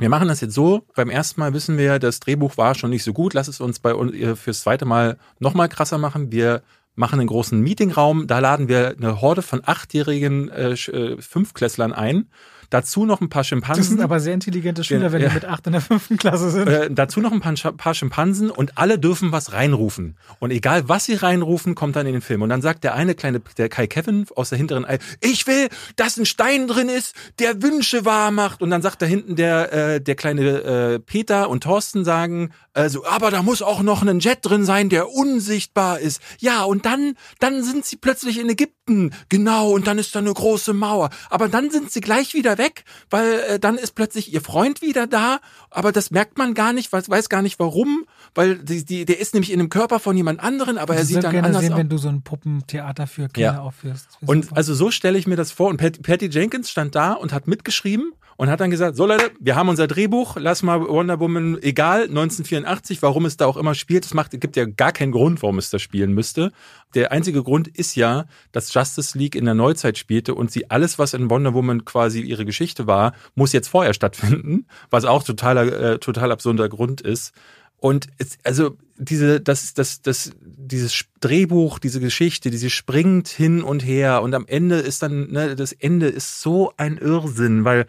wir machen das jetzt so. Beim ersten Mal wissen wir, das Drehbuch war schon nicht so gut. Lass es uns bei uns äh, fürs zweite Mal nochmal krasser machen. Wir machen einen großen Meetingraum. Da laden wir eine Horde von achtjährigen äh, äh, Fünfklässlern ein. Dazu noch ein paar Schimpansen. das sind aber sehr intelligente Schüler, wenn ja. die mit acht in der fünften Klasse sind. Äh, dazu noch ein paar, paar Schimpansen und alle dürfen was reinrufen. Und egal, was sie reinrufen, kommt dann in den Film. Und dann sagt der eine kleine, der Kai Kevin aus der hinteren Ei, ich will, dass ein Stein drin ist, der Wünsche wahr macht. Und dann sagt da hinten der, äh, der kleine äh, Peter und Thorsten sagen, also, aber da muss auch noch ein Jet drin sein, der unsichtbar ist. Ja, und dann, dann sind sie plötzlich in Ägypten. Genau, und dann ist da eine große Mauer. Aber dann sind sie gleich wieder weg, weil äh, dann ist plötzlich ihr Freund wieder da, aber das merkt man gar nicht, weiß, weiß gar nicht warum, weil die, die, der ist nämlich in dem Körper von jemand anderen, aber er ich sieht würde dann gerne anders sehen, aus. wenn du so ein Puppentheater für Kinder Ja. aufführst. Und super. also so stelle ich mir das vor. Und Pat, Patty Jenkins stand da und hat mitgeschrieben und hat dann gesagt, so Leute, wir haben unser Drehbuch, lass mal Wonder Woman, egal, 1984, warum es da auch immer spielt, es macht, gibt ja gar keinen Grund, warum es da spielen müsste. Der einzige Grund ist ja, dass Justice League in der Neuzeit spielte und sie alles, was in Wonder Woman quasi ihre Geschichte war, muss jetzt vorher stattfinden, was auch totaler, äh, total absurder Grund ist. Und es, also diese, das, das, das, dieses Drehbuch, diese Geschichte, diese springt hin und her und am Ende ist dann, ne, das Ende ist so ein Irrsinn, weil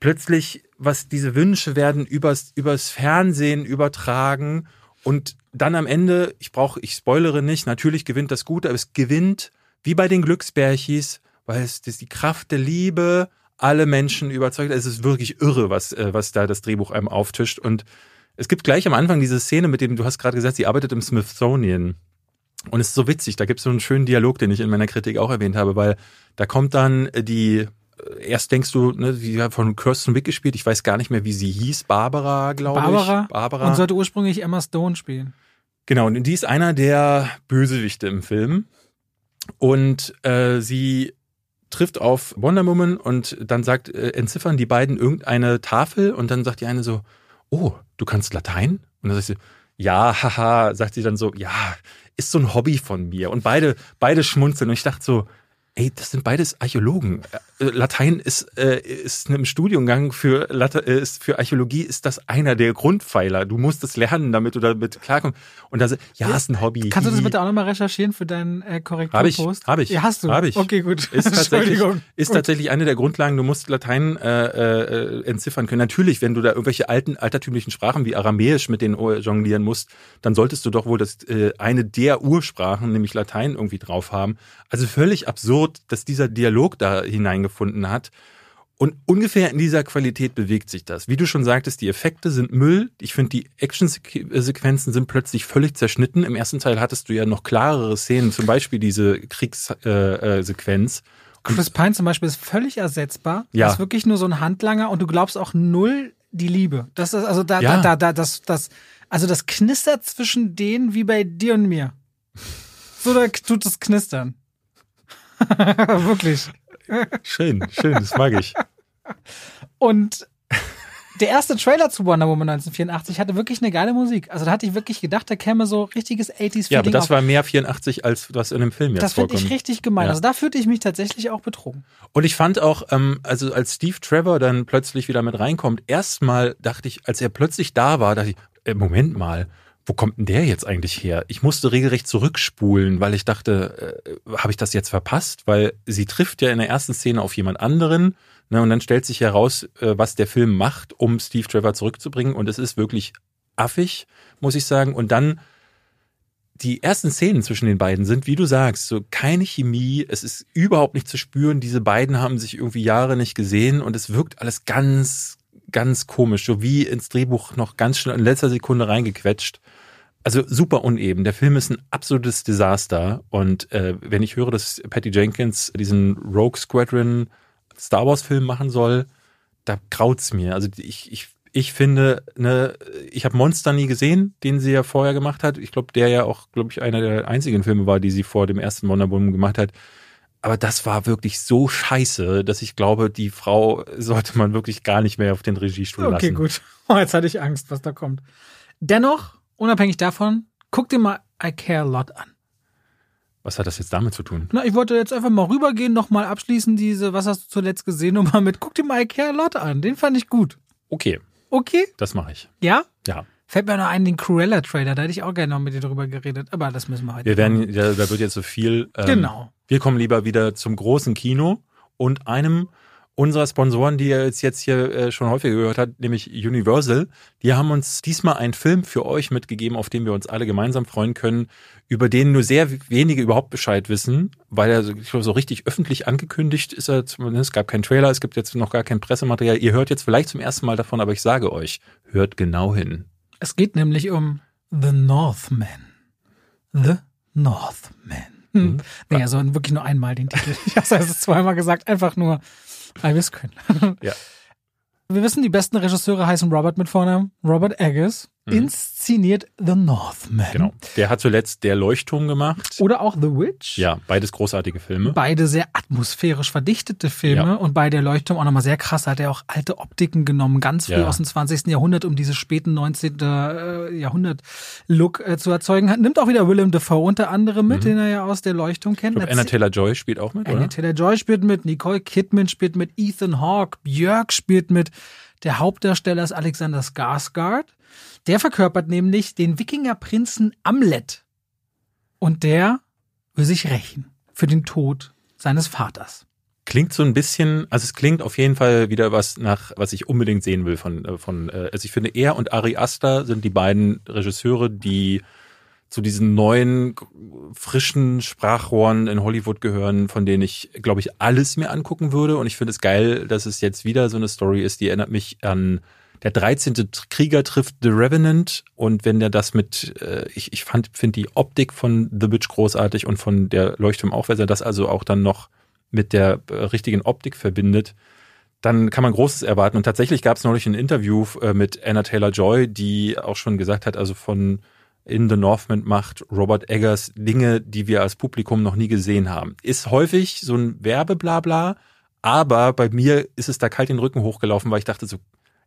plötzlich, was diese Wünsche werden übers, übers Fernsehen übertragen und dann am Ende, ich brauche, ich spoilere nicht, natürlich gewinnt das Gute, aber es gewinnt wie bei den Glücksbärchis, weil es die Kraft der Liebe alle Menschen überzeugt. Es ist wirklich irre, was, äh, was da das Drehbuch einem auftischt und es gibt gleich am Anfang diese Szene mit dem, du hast gerade gesagt, sie arbeitet im Smithsonian. Und es ist so witzig, da gibt es so einen schönen Dialog, den ich in meiner Kritik auch erwähnt habe, weil da kommt dann die, erst denkst du, ne, die hat von Kirsten Wick gespielt, ich weiß gar nicht mehr, wie sie hieß, Barbara, glaube Barbara, ich. Barbara. und sollte ursprünglich Emma Stone spielen. Genau, und die ist einer der Bösewichte im Film. Und äh, sie trifft auf Wonder Woman und dann sagt, äh, entziffern die beiden irgendeine Tafel und dann sagt die eine so, oh, du kannst Latein? Und dann sagt sie, ja, haha, sagt sie dann so, ja, ist so ein Hobby von mir. Und beide, beide schmunzeln. Und ich dachte so, ey, das sind beides Archäologen. Äh, Latein ist, äh, ist im Studiengang für, Late, äh, ist für Archäologie ist das einer der Grundpfeiler. Du musst es lernen, damit du damit klarkommst. Und da ja, ist ein Hobby. Kannst du das bitte auch nochmal recherchieren für deinen äh, Korrekturpost? Habe ich, habe ich. Ja, hast du. Habe ich. Okay, gut. Ist tatsächlich, ist tatsächlich eine der Grundlagen. Du musst Latein äh, äh, entziffern können. Natürlich, wenn du da irgendwelche alten altertümlichen Sprachen wie Aramäisch mit denen jonglieren musst, dann solltest du doch wohl das äh, eine der Ursprachen, nämlich Latein, irgendwie drauf haben. Also völlig absurd, dass dieser Dialog da hineingefunden hat. Und ungefähr in dieser Qualität bewegt sich das. Wie du schon sagtest, die Effekte sind Müll. Ich finde, die Actionsequenzen sind plötzlich völlig zerschnitten. Im ersten Teil hattest du ja noch klarere Szenen, zum Beispiel diese Kriegssequenz. Äh, Chris Pine zum Beispiel ist völlig ersetzbar. Ja. Ist wirklich nur so ein Handlanger und du glaubst auch null die Liebe. Das ist also da, Ja. da, da, da, das, das, also das knistert zwischen denen wie bei dir und mir. So da tut es knistern. Wirklich. Schön, schön, das mag ich. Und der erste Trailer zu Wonder Woman 1984 hatte wirklich eine geile Musik. Also da hatte ich wirklich gedacht, da käme so richtiges 80s-Feeling Ja, aber das auf. war mehr 84 als was in dem Film jetzt Das finde ich richtig gemein. Ja. Also da fühlte ich mich tatsächlich auch betrogen. Und ich fand auch, ähm, also als Steve Trevor dann plötzlich wieder mit reinkommt, erstmal dachte ich, als er plötzlich da war, dachte ich, äh, Moment mal, wo kommt denn der jetzt eigentlich her? Ich musste regelrecht zurückspulen, weil ich dachte, äh, habe ich das jetzt verpasst? Weil sie trifft ja in der ersten Szene auf jemand anderen. Ne, und dann stellt sich heraus, äh, was der Film macht, um Steve Trevor zurückzubringen. Und es ist wirklich affig, muss ich sagen. Und dann die ersten Szenen zwischen den beiden sind, wie du sagst, so keine Chemie, es ist überhaupt nicht zu spüren. Diese beiden haben sich irgendwie Jahre nicht gesehen und es wirkt alles ganz, ganz komisch, so wie ins Drehbuch noch ganz schnell in letzter Sekunde reingequetscht. Also super uneben. Der Film ist ein absolutes Desaster. Und äh, wenn ich höre, dass Patty Jenkins diesen Rogue Squadron Star Wars Film machen soll, da graut's mir. Also ich, ich, ich finde, ne, ich habe Monster nie gesehen, den sie ja vorher gemacht hat. Ich glaube, der ja auch, glaube ich, einer der einzigen Filme war, die sie vor dem ersten Wonder Woman gemacht hat. Aber das war wirklich so scheiße, dass ich glaube, die Frau sollte man wirklich gar nicht mehr auf den Regiestuhl Okay, lassen. gut. Oh, jetzt hatte ich Angst, was da kommt. Dennoch, unabhängig davon, guck dir mal I Care a Lot an. Was hat das jetzt damit zu tun? Na, ich wollte jetzt einfach mal rübergehen, nochmal abschließen, diese, was hast du zuletzt gesehen, und mal mit, guck dir mal I Care a Lot an. Den fand ich gut. Okay, Okay? das mache ich. Ja? Ja. Fällt mir noch ein, den Cruella-Trailer, da hätte ich auch gerne noch mit dir drüber geredet, aber das müssen wir heute. Wir werden, da, da wird jetzt so viel. Ähm, Genau. Wir kommen lieber wieder zum großen Kino und einem unserer Sponsoren, die ihr jetzt, hier äh, schon häufiger gehört habt, nämlich Universal. Die haben uns diesmal einen Film für euch mitgegeben, auf den wir uns alle gemeinsam freuen können, über den nur sehr wenige überhaupt Bescheid wissen, weil er so, ich glaube, so richtig öffentlich angekündigt ist er zumindest. Es gab keinen Trailer, es gibt jetzt noch gar kein Pressematerial. Ihr hört jetzt vielleicht zum ersten Mal davon, aber ich sage euch, hört genau hin. Es geht nämlich um The Northman. The Northman. Hm. Nee, also wirklich nur einmal den Titel. Ich habe es zweimal gesagt, einfach nur, weil wir können. Ja. Wir wissen, die besten Regisseure heißen Robert mit Vornamen. Robert Eggers inszeniert The Northman. Genau. Der hat zuletzt Der Leuchtturm gemacht. Oder auch The Witch. Ja, beides großartige Filme. Beide sehr atmosphärisch verdichtete Filme Ja. und bei der Leuchtturm auch nochmal sehr krass. Hat er auch alte Optiken genommen, ganz früh Ja. aus dem 20. Jahrhundert, um diese späten 19. äh, Jahrhundert-Look äh, zu erzeugen. Hat, nimmt auch wieder Willem Dafoe unter anderem mit, den er ja aus der Leuchtturm kennt. Mhm. Ich glaube, Anna Taylor-Joy spielt auch mit, Anya oder? Taylor-Joy spielt mit, Nicole Kidman spielt mit, Ethan Hawke, Björk spielt mit. Der Hauptdarsteller ist Alexander Skarsgård. Der verkörpert nämlich den Wikingerprinzen Amlet. Und der will sich rächen für den Tod seines Vaters. Klingt so ein bisschen, also es klingt auf jeden Fall wieder was nach, was ich unbedingt sehen will von, äh, von äh, also ich finde, er und Ari Aster sind die beiden Regisseure, die zu diesen neuen, frischen Sprachrohren in Hollywood gehören, von denen ich, glaube ich, alles mir angucken würde. Und ich finde es geil, dass es jetzt wieder so eine Story ist, die erinnert mich an der 13. Krieger trifft The Revenant und wenn der das mit, äh, ich, ich fand, finde die Optik von The Witch großartig und von der Leuchtturm auch, wenn er das also auch dann noch mit der äh, richtigen Optik verbindet, dann kann man Großes erwarten. Und tatsächlich gab es neulich ein Interview äh, mit Anna Taylor-Joy, die auch schon gesagt hat, also von in The Northman macht Robert Eggers Dinge, die wir als Publikum noch nie gesehen haben. Ist häufig so ein Werbeblabla, aber bei mir ist es da kalt den Rücken hochgelaufen, weil ich dachte so,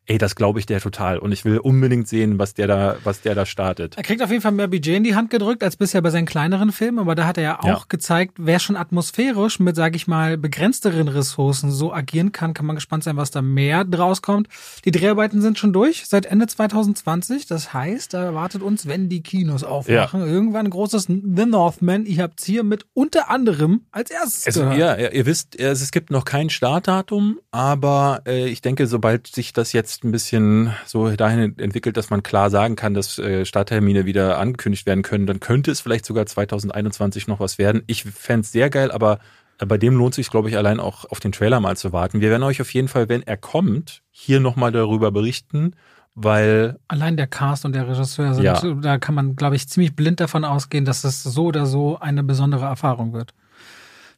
ey, das glaube ich der total. Und ich will unbedingt sehen, was der da, was der da startet. Er kriegt auf jeden Fall mehr Budget in die Hand gedrückt als bisher bei seinen kleineren Filmen, aber da hat er ja auch ja. gezeigt, wer schon atmosphärisch mit, sage ich mal, begrenzteren Ressourcen so agieren kann, kann man gespannt sein, was da mehr draus kommt. Die Dreharbeiten sind schon durch seit Ende 2020. Das heißt, da erwartet uns, wenn die Kinos aufmachen, ja. irgendwann ein großes The Northman. Ich hab's hier mit unter anderem als erstes es, gehört. Ja, ihr wisst, es gibt noch kein Startdatum, aber äh, ich denke, sobald sich das jetzt jetzt ein bisschen so dahin entwickelt, dass man klar sagen kann, dass äh, Starttermine wieder angekündigt werden können, dann könnte es vielleicht sogar 2021 noch was werden. Ich fände es sehr geil, aber bei dem lohnt sich, glaube ich, allein auch auf den Trailer mal zu warten. Wir werden euch auf jeden Fall, wenn er kommt, hier nochmal darüber berichten, weil. Allein der Cast und der Regisseur sind, ja. da kann man, glaube ich, ziemlich blind davon ausgehen, dass es so oder so eine besondere Erfahrung wird.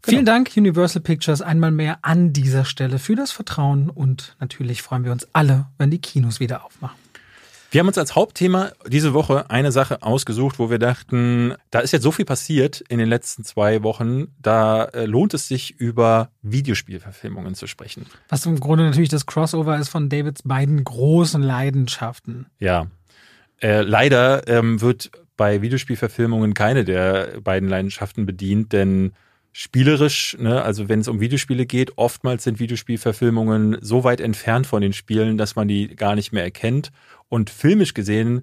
Genau. Vielen Dank, Universal Pictures, einmal mehr an dieser Stelle für das Vertrauen und natürlich freuen wir uns alle, wenn die Kinos wieder aufmachen. Wir haben uns als Hauptthema diese Woche eine Sache ausgesucht, wo wir dachten, da ist jetzt so viel passiert in den letzten zwei Wochen, da äh, lohnt es sich über Videospielverfilmungen zu sprechen. Was im Grunde natürlich das Crossover ist von Davids beiden großen Leidenschaften. Ja. Äh, leider ähm, wird bei Videospielverfilmungen keine der beiden Leidenschaften bedient, denn spielerisch, ne, also wenn es um Videospiele geht, oftmals sind Videospielverfilmungen so weit entfernt von den Spielen, dass man die gar nicht mehr erkennt. Und filmisch gesehen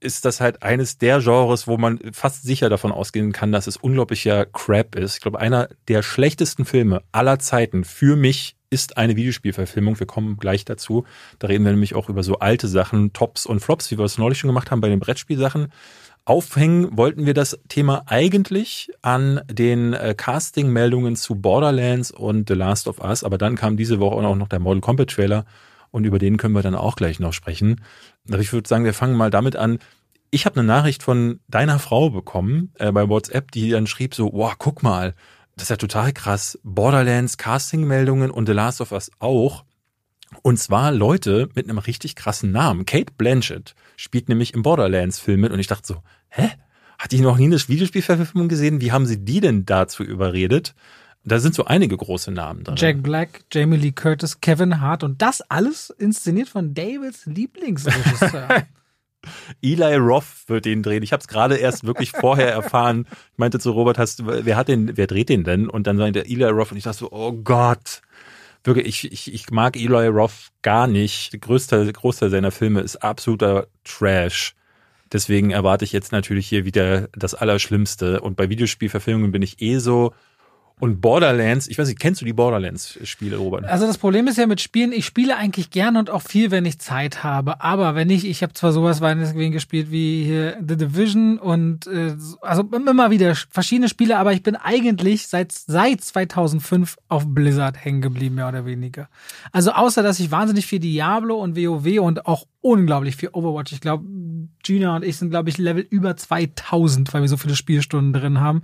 ist das halt eines der Genres, wo man fast sicher davon ausgehen kann, dass es unglaublicher Crap ist. Ich glaube, einer der schlechtesten Filme aller Zeiten für mich ist eine Videospielverfilmung. Wir kommen gleich dazu. Da reden wir nämlich auch über so alte Sachen, Tops und Flops, wie wir es neulich schon gemacht haben bei den Brettspielsachen. Aufhängen wollten wir das Thema eigentlich an den äh, Casting-Meldungen zu Borderlands und The Last of Us, aber dann kam diese Woche auch noch der Model Combat Trailer und über den können wir dann auch gleich noch sprechen. Aber ich würde sagen, wir fangen mal damit an. Ich habe eine Nachricht von deiner Frau bekommen äh, bei WhatsApp, die dann schrieb so, wow, guck mal, das ist ja total krass. Borderlands, Casting-Meldungen und The Last of Us auch. Und zwar Leute mit einem richtig krassen Namen. Kate Blanchett spielt nämlich im Borderlands-Film mit und ich dachte so, hä? Hat die noch nie eine Videospielverfilmung gesehen? Wie haben sie die denn dazu überredet? Da sind so einige große Namen drin. Jack Black, Jamie Lee Curtis, Kevin Hart und das alles inszeniert von Davids Lieblingsregisseur. Eli Roth wird den drehen. Ich habe es gerade erst wirklich vorher erfahren. Ich meinte zu Robert, hast, wer hat den, wer dreht den denn? Und dann sagte Eli Roth und ich dachte so, oh Gott. Wirklich, ich, ich, ich mag Eli Roth gar nicht. Der größte Großteil seiner Filme ist absoluter Trash. Deswegen erwarte ich jetzt natürlich hier wieder das Allerschlimmste. Und bei Videospielverfilmungen bin ich eh so, und Borderlands, ich weiß nicht, kennst du die Borderlands-Spiele, Robert? Also das Problem ist ja mit Spielen, ich spiele eigentlich gern und auch viel, wenn ich Zeit habe. Aber wenn ich, ich habe zwar sowas meinetwegen gespielt wie hier The Division und äh, also immer wieder verschiedene Spiele, aber ich bin eigentlich seit, seit 2005 auf Blizzard hängen geblieben, mehr oder weniger. Also außer, dass ich wahnsinnig viel Diablo und WoW und auch unglaublich viel Overwatch. Ich glaube, Gina und ich sind, glaube ich, Level über 2000, weil wir so viele Spielstunden drin haben.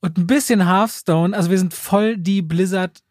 Und ein bisschen Hearthstone, also wir sind voll die Blizzard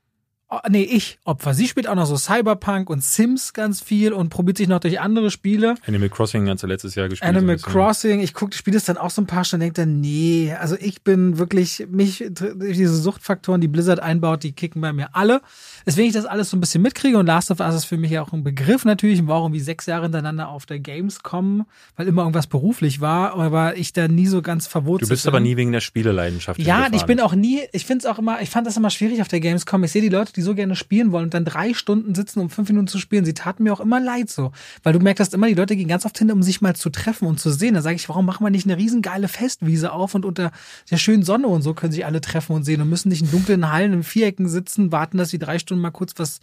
nee, ich Opfer. Sie spielt auch noch so Cyberpunk und Sims ganz viel und probiert sich noch durch andere Spiele. Animal Crossing ganz letztes Jahr gespielt. Animal Crossing, ich gucke, spiele das dann auch so ein paar Stunden und denke dann, nee, also ich bin wirklich, mich, diese Suchtfaktoren, die Blizzard einbaut, die kicken bei mir alle. Deswegen ich das alles so ein bisschen mitkriege und Last of Us ist für mich ja auch ein Begriff natürlich, warum wie sechs Jahre hintereinander auf der Games kommen, weil immer irgendwas beruflich war, aber ich da nie so ganz verwurzelt Du bist bin. aber nie wegen der Spieleleidenschaft Ja, ich bin auch nie, ich finde es auch immer, ich fand das immer schwierig auf der Gamescom. Ich sehe die Leute, die so gerne spielen wollen und dann drei Stunden sitzen, um fünf Minuten zu spielen. Sie taten mir auch immer leid so. Weil du merkst immer, die Leute gehen ganz oft hin, um sich mal zu treffen und zu sehen. Da sage ich, warum machen wir nicht eine riesengeile Festwiese auf und unter der schönen Sonne und so können sich alle treffen und sehen und müssen nicht in dunklen Hallen, in Vierecken sitzen, warten, dass sie drei Stunden mal kurz was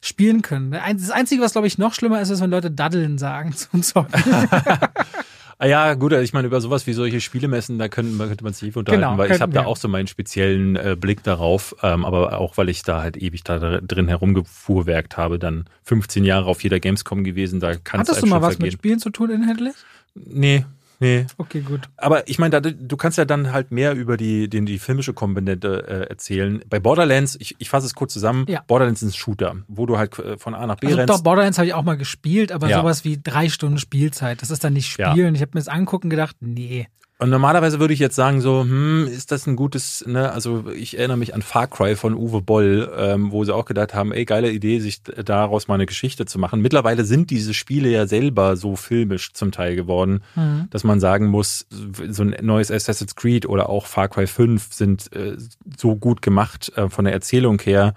spielen können. Das Einzige, was glaube ich noch schlimmer ist, ist, wenn Leute Daddeln sagen zum Zocken. Ah ja, gut, ich meine, über sowas wie solche Spielemessen, da könnte, könnte man sich unterhalten, genau, weil ich habe da auch so meinen speziellen äh, Blick darauf, ähm, aber auch weil ich da halt ewig da drin herumgefuhrwerkt habe, dann 15 Jahre auf jeder Gamescom gewesen, da kann es Hattest halt du mal was mit Spielen zu tun inhaltlich? Nee, Nee. Okay, gut. Aber ich meine, du kannst ja dann halt mehr über die, die, die filmische Komponente äh, erzählen. Bei Borderlands, ich, ich fasse es kurz zusammen, Ja. Borderlands ist ein Shooter, wo du halt äh, von A nach B Also rennst. doch, Borderlands habe ich auch mal gespielt, aber Ja. sowas wie drei Stunden Spielzeit, das ist dann nicht Ja. Spielen. Ich habe mir das angucken und gedacht, nee. Und normalerweise würde ich jetzt sagen so, hm, ist das ein gutes, ne, also ich erinnere mich an Far Cry von Uwe Boll, ähm, wo sie auch gedacht haben, ey, geile Idee, sich daraus mal eine Geschichte zu machen. Mittlerweile sind diese Spiele ja selber so filmisch zum Teil geworden, Mhm. dass man sagen muss, so ein neues Assassin's Creed oder auch Far Cry 5 sind äh, so gut gemacht äh, von der Erzählung her,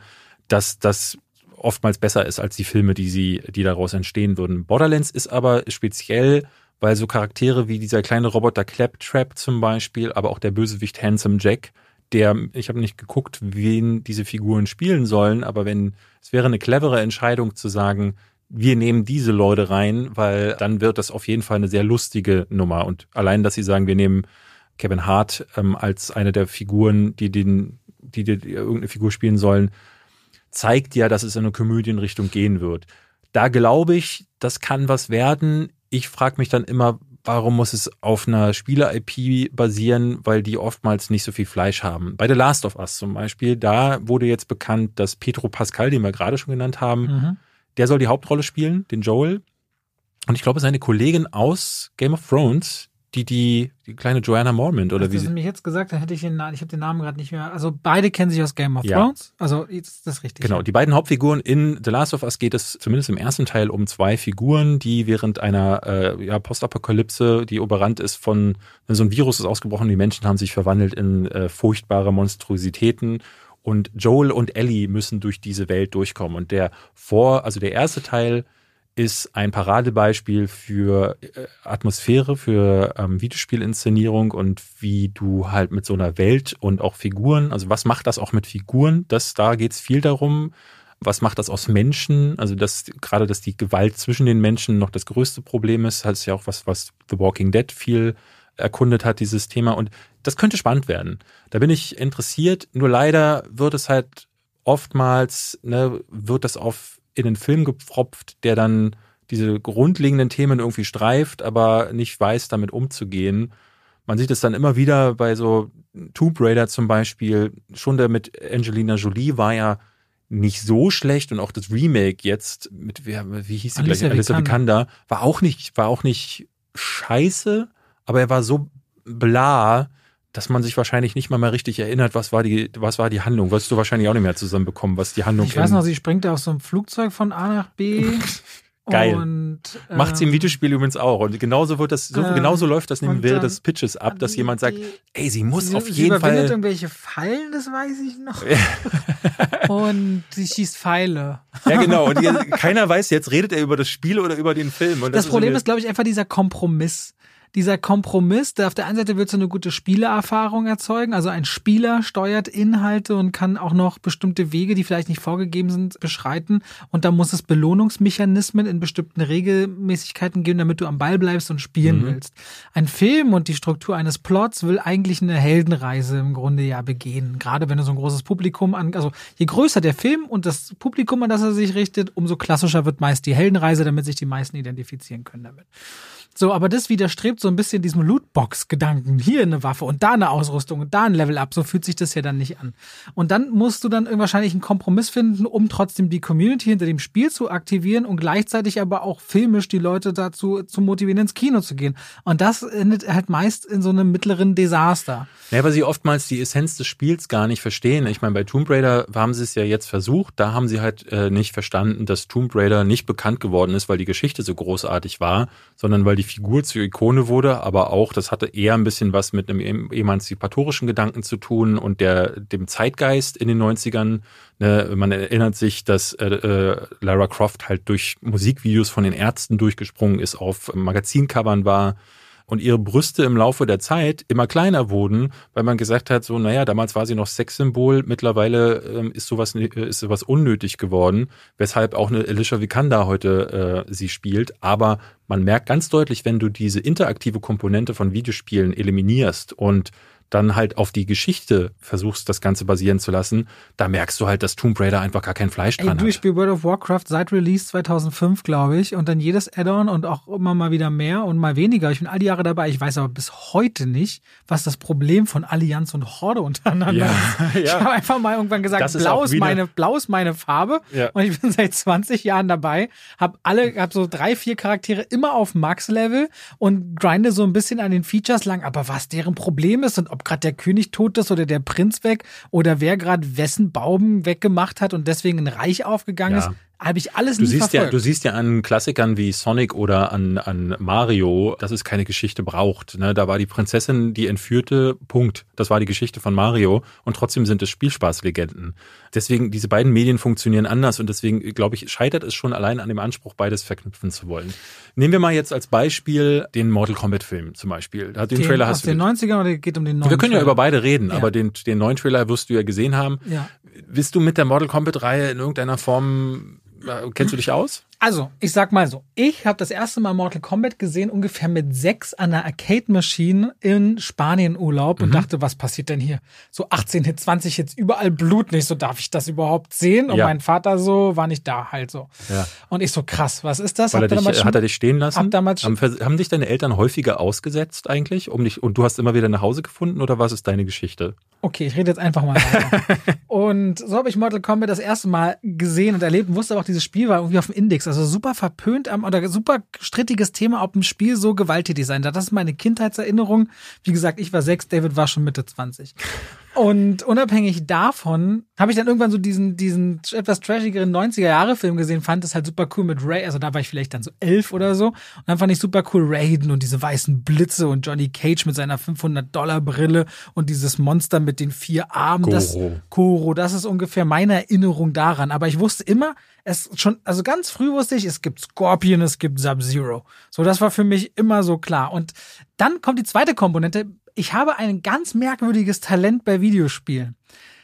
dass das oftmals besser ist als die Filme, die sie, die daraus entstehen würden. Borderlands ist aber speziell, weil so Charaktere wie dieser kleine Roboter Claptrap zum Beispiel, aber auch der Bösewicht Handsome Jack, der, ich habe nicht geguckt, wen diese Figuren spielen sollen, aber wenn es wäre eine clevere Entscheidung zu sagen, wir nehmen diese Leute rein, weil dann wird das auf jeden Fall eine sehr lustige Nummer. Und allein, dass sie sagen, wir nehmen Kevin Hart ähm, als eine der Figuren, die den, die, die, die irgendeine Figur spielen sollen, zeigt ja, dass es in eine Komödienrichtung gehen wird. Da glaube ich, das kann was werden. Ich frage mich dann immer, warum muss es auf einer Spieler-IP basieren, weil die oftmals nicht so viel Fleisch haben. Bei The Last of Us zum Beispiel, da wurde jetzt bekannt, dass Pedro Pascal, den wir gerade schon genannt haben, Mhm. der soll die Hauptrolle spielen, den Joel. Und ich glaube, seine Kollegin aus Game of Thrones, die die, die kleine Joanna Mormont oder Hast wie sie. mir jetzt gesagt, dann hätte ich den Namen, ich habe den Namen gerade nicht mehr. Also beide kennen sich aus Game of Ja. Thrones. Also jetzt ist das richtig. Genau, die beiden Hauptfiguren in The Last of Us geht es zumindest im ersten Teil um zwei Figuren, die während einer äh, ja, Postapokalypse, die überrannt ist von, so ein Virus ist ausgebrochen, die Menschen haben sich verwandelt in äh, furchtbare Monstrositäten und Joel und Ellie müssen durch diese Welt durchkommen. Und der vor, also der erste Teil ist ein Paradebeispiel für äh, Atmosphäre, für ähm, Videospielinszenierung und wie du halt mit so einer Welt und auch Figuren, also was macht das auch mit Figuren? Das, da geht's viel darum. Was macht das aus Menschen? Also dass gerade, dass die Gewalt zwischen den Menschen noch das größte Problem ist, das ist ja auch was, was The Walking Dead viel erkundet hat, dieses Thema. Und das könnte spannend werden. Da bin ich interessiert. Nur leider wird es halt oftmals, ne, wird das auf in den Film gepfropft, der dann diese grundlegenden Themen irgendwie streift, aber nicht weiß, damit umzugehen. Man sieht es dann immer wieder bei so Tomb Raider zum Beispiel. Schon der mit Angelina Jolie war ja nicht so schlecht und auch das Remake jetzt mit, wie, hieß sie Alicia gleich? Alicia. Vikander war auch nicht, war auch nicht scheiße, aber er war so bla, dass man sich wahrscheinlich nicht mal mehr richtig erinnert, was war die, was war die Handlung. Wirst du wahrscheinlich auch nicht mehr zusammenbekommen, was die Handlung Ich weiß noch, sie springt aus so einem Flugzeug von A nach B. Geil. Und, ähm, Macht sie im Videospiel übrigens auch. Und genauso wird das, so, Ähm, genauso läuft das während dann- des Pitches ab, dass die- jemand sagt, ey, sie muss sie, auf sie jeden überwindet Fall. irgendwelche Fallen, das weiß ich noch. und sie schießt Pfeile. Ja, genau. Und die, keiner weiß jetzt, redet er über das Spiel oder über den Film. Und Das, Problem irgendwie- ist, glaube ich, einfach dieser Kompromiss. Dieser Kompromiss, der auf der einen Seite willst du eine gute Spielererfahrung erzeugen. Also ein Spieler steuert Inhalte und kann auch noch bestimmte Wege, die vielleicht nicht vorgegeben sind, beschreiten. Und da muss es Belohnungsmechanismen in bestimmten Regelmäßigkeiten geben, damit du am Ball bleibst und spielen Mhm. willst. Ein Film und die Struktur eines Plots will eigentlich eine Heldenreise im Grunde ja begehen. Gerade wenn du so ein großes Publikum an, also je größer der Film und das Publikum, an das er sich richtet, umso klassischer wird meist die Heldenreise, damit sich die meisten identifizieren können damit. So, aber das widerstrebt so ein bisschen diesem Lootbox-Gedanken. Hier eine Waffe und da eine Ausrüstung und da ein Level-Up. So fühlt sich das ja dann nicht an. Und dann musst du dann wahrscheinlich einen Kompromiss finden, um trotzdem die Community hinter dem Spiel zu aktivieren und gleichzeitig aber auch filmisch die Leute dazu zu motivieren, ins Kino zu gehen. Und das endet halt meist in so einem mittleren Desaster. Ja, weil sie oftmals die Essenz des Spiels gar nicht verstehen. Ich meine, bei Tomb Raider haben sie es ja jetzt versucht. Da haben sie halt äh, nicht verstanden, dass Tomb Raider nicht bekannt geworden ist, weil die Geschichte so großartig war, sondern weil die Figur zur Ikone wurde. Aber auch, das hatte eher ein bisschen was mit einem em- emanzipatorischen Gedanken zu tun und der dem Zeitgeist in den 90ern. Ne, man erinnert sich, dass äh, äh, Lara Croft halt durch Musikvideos von den Ärzten durchgesprungen ist, auf Magazincovern war und ihre Brüste im Laufe der Zeit immer kleiner wurden, weil man gesagt hat, so, naja, damals war sie noch Sexsymbol, mittlerweile ähm, ist sowas ist sowas unnötig geworden, weshalb auch eine Alicia Vikander heute äh, sie spielt. Aber man merkt ganz deutlich, wenn du diese interaktive Komponente von Videospielen eliminierst und dann halt auf die Geschichte versuchst, das Ganze basieren zu lassen, da merkst du halt, dass Tomb Raider einfach gar kein Fleisch Ey, dran du, ich hat. spiele World of Warcraft seit Release 2005, glaube ich. Und dann jedes Add-on und auch immer mal wieder mehr und mal weniger. Ich bin all die Jahre dabei. Ich weiß aber bis heute nicht, was das Problem von Allianz und Horde untereinander Ja, ist. Ich ja. habe einfach mal irgendwann gesagt, Das blau ist, meine, blau ist meine Farbe. Ja. Und ich bin seit 20 Jahren dabei. Hab alle, hab so drei, vier Charaktere immer auf Max-Level und grinde so ein bisschen an den Features lang. Aber was deren Problem ist und ob gerade der König tot ist oder der Prinz weg oder wer gerade wessen Baum weggemacht hat und deswegen ein Reich aufgegangen Ja. ist, habe ich alles Du siehst, ja, verfolgt. du siehst ja an Klassikern wie Sonic oder an, an Mario, dass es keine Geschichte braucht. Ne? Da war die Prinzessin die entführte, Punkt. Das war die Geschichte von Mario und trotzdem sind es Spielspaßlegenden. Deswegen, diese beiden Medien funktionieren anders und deswegen, glaube ich, scheitert es schon allein an dem Anspruch, beides verknüpfen zu wollen. Nehmen wir mal jetzt als Beispiel den Mortal Kombat Film zum Beispiel. Den, den, Trailer hast du. den 90ern oder geht um den neuen wir können ja Trailer? über beide reden, Ja. aber den, den neuen Trailer wirst du ja gesehen haben. Ja. Bist du mit der Mortal Kombat-Reihe in irgendeiner Form, kennst du dich aus? Also, ich sag mal so, ich habe das erste Mal Mortal Kombat gesehen, ungefähr mit sechs an der Arcade-Machine in Spanien Urlaub Mhm. und dachte, was passiert denn hier? So 18 Hits, 20 Hits, überall Blut nicht, so darf ich das überhaupt sehen? Und Ja. mein Vater so, war nicht da halt so. Ja. Und ich so, krass, was ist das? Weil er dich, damals schon- hat er dich stehen lassen? damals haben, haben dich deine Eltern häufiger ausgesetzt eigentlich, um dich und du hast immer wieder nach Hause gefunden oder was ist deine Geschichte? Okay, ich rede jetzt einfach mal und so habe ich Mortal Kombat das erste Mal gesehen und erlebt und wusste aber auch, dieses Spiel war irgendwie auf dem Index. Also super verpönt am, oder super strittiges Thema, ob ein Spiel so gewalttätig sein darf. Das ist meine Kindheitserinnerung. Wie gesagt, ich war sechs, David war schon Mitte 20. Und unabhängig davon habe ich dann irgendwann so diesen, diesen etwas trashigeren 90er-Jahre-Film gesehen, fand es halt super cool mit Ray, also da war ich vielleicht dann so elf oder so. Und dann fand ich super cool Raiden und diese weißen Blitze und Johnny Cage mit seiner 500-Dollar-Brille und dieses Monster mit den vier Armen. Das, Goro. Koro, das ist ungefähr meine Erinnerung daran. Aber ich wusste immer, es schon, also ganz früh wusste ich, es gibt Scorpion, es gibt Sub-Zero. So, das war für mich immer so klar. Und dann kommt die zweite Komponente. Ich habe ein ganz merkwürdiges Talent bei Videospielen.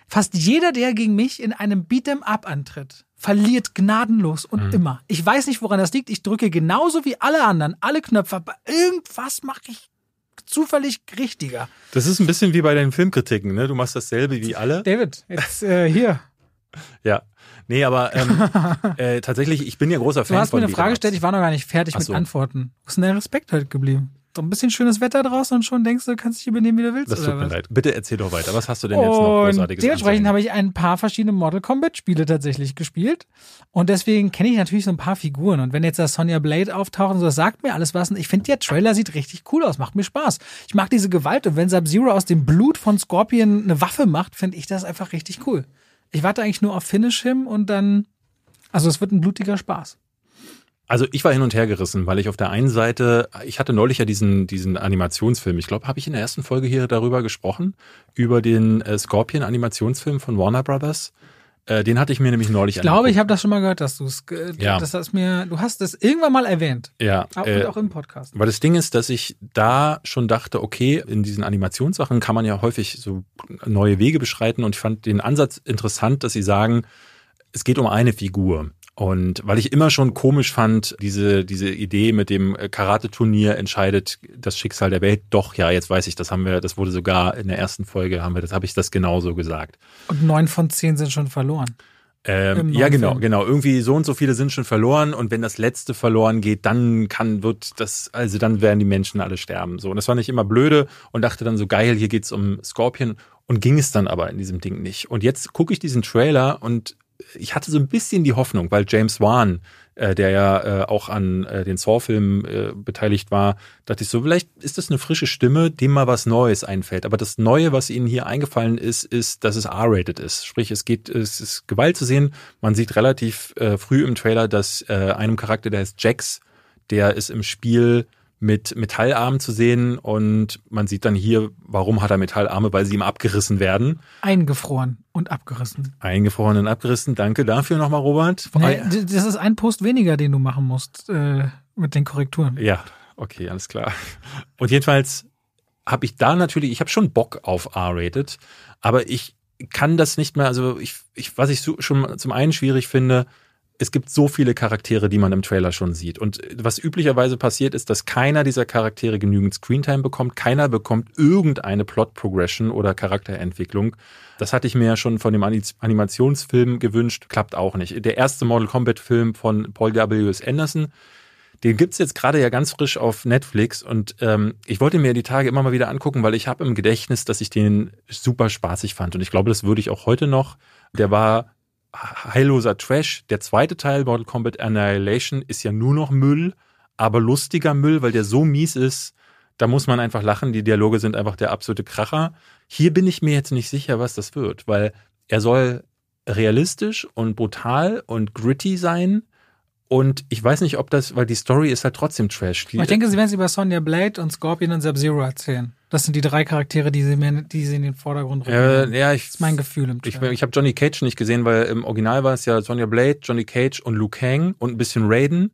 Fast jeder, der gegen mich in einem Beat'em Up antritt, verliert gnadenlos und immer. Ich weiß nicht, woran das liegt. Ich drücke genauso wie alle anderen alle Knöpfe, aber irgendwas mache ich zufällig richtiger. Das ist ein bisschen wie bei deinen Filmkritiken, ne? Du machst dasselbe wie alle. David, jetzt äh, hier. Ja. Nee, aber ähm, äh, tatsächlich, ich bin ja großer Fan Du hast von mir eine Frage gestellt, ich war noch gar nicht fertig Ach mit so. Antworten. Wo ist denn der Respekt heute geblieben? So ein bisschen schönes Wetter draußen und schon denkst du, kannst dich übernehmen, wie du willst. Das tut mir was? leid. Bitte erzähl doch weiter. Was hast du denn jetzt noch Großartiges dementsprechend habe ich ein paar verschiedene Mortal Kombat Spiele tatsächlich gespielt. Und deswegen kenne ich natürlich so ein paar Figuren. Und wenn jetzt da Sonja Blade auftaucht und so, das sagt mir alles was. Und ich finde, der Trailer sieht richtig cool aus, macht mir Spaß. Ich mag diese Gewalt. Und wenn Sub-Zero aus dem Blut von Scorpion eine Waffe macht, finde ich das einfach richtig cool. Ich warte eigentlich nur auf Finish him und dann, also es wird ein blutiger Spaß. Also ich war hin und her gerissen, weil ich auf der einen Seite, ich hatte neulich ja diesen, diesen Animationsfilm, ich glaube, habe ich in der ersten Folge hier darüber gesprochen, über den äh, Scorpion-Animationsfilm von Warner Brothers. Äh, den hatte ich mir nämlich neulich Ich glaube, ich habe das schon mal gehört, dass du es, äh, Ja. dass das mir, du hast es irgendwann mal erwähnt. Ja, Auch, äh, und auch im Podcast. Weil das Ding ist, dass ich da schon dachte, okay, in diesen Animationssachen kann man ja häufig so neue Wege beschreiten und ich fand den Ansatz interessant, dass sie sagen, es geht um eine Figur. Und weil ich immer schon komisch fand, diese, diese Idee mit dem äh, Karate-Turnier entscheidet das Schicksal der Welt. Doch, ja, jetzt weiß ich, das haben wir, das wurde sogar in der ersten Folge, haben wir, das habe ich das genauso gesagt. Und neun von zehn sind schon verloren. Ähm, ja, genau, Film. genau. Irgendwie so und so viele sind schon verloren und wenn das letzte verloren geht, dann kann, wird das, also dann werden die Menschen alle sterben. So. Und das fand ich immer blöde und dachte dann so, geil, hier geht's um Scorpion und ging es dann aber in diesem Ding nicht. Und jetzt gucke ich diesen Trailer und ich hatte so ein bisschen die Hoffnung, weil James Wan, äh, der ja äh, auch an äh, den Saw-Filmen äh, beteiligt war, dachte ich so, vielleicht ist das eine frische Stimme, dem mal was Neues einfällt. Aber das Neue, was ihnen hier eingefallen ist, ist, dass es R-rated ist. Sprich, es geht, es ist Gewalt zu sehen. Man sieht relativ äh, früh im Trailer, dass äh, einem Charakter, der heißt Jax, der ist im Spiel mit Metallarmen zu sehen und man sieht dann hier, warum hat er Metallarme, weil sie ihm abgerissen werden. Eingefroren und abgerissen. Eingefroren und abgerissen. Danke dafür nochmal, Robert. Nee, das ist ein Post weniger, den du machen musst äh, mit den Korrekturen. Ja, okay, alles klar. Und jedenfalls habe ich da natürlich, ich habe schon Bock auf R-Rated, aber ich kann das nicht mehr, also ich, ich was ich schon zum einen schwierig finde, es gibt so viele Charaktere, die man im Trailer schon sieht. Und was üblicherweise passiert, ist, dass keiner dieser Charaktere genügend Screentime bekommt. Keiner bekommt irgendeine Plot-Progression oder Charakterentwicklung. Das hatte ich mir ja schon von dem Animationsfilm gewünscht. Klappt auch nicht. Der erste Mortal Kombat-Film von Paul W.S. Anderson, den gibt's jetzt gerade ja ganz frisch auf Netflix und ähm, ich wollte mir die Tage immer mal wieder angucken, weil ich habe im Gedächtnis, dass ich den super spaßig fand und ich glaube, das würde ich auch heute noch. Der war heilloser Trash. Der zweite Teil, Mortal Kombat Annihilation, ist ja nur noch Müll, aber lustiger Müll, weil der so mies ist, da muss man einfach lachen. Die Dialoge sind einfach der absolute Kracher. Hier bin ich mir jetzt nicht sicher, was das wird, weil er soll realistisch und brutal und gritty sein. Und ich weiß nicht, ob das, weil die Story ist halt trotzdem Trash. ich denke, sie werden sie über Sonja Blade und Scorpion und Sub-Zero erzählen. Das sind die drei Charaktere, die sie, mir, die sie in den Vordergrund rücken. Äh, ja, ich, das ist mein Gefühl im Trailer. Ich, ich habe Johnny Cage nicht gesehen, weil im Original war es ja Sonja Blade, Johnny Cage und Luke Kang und ein bisschen Raiden.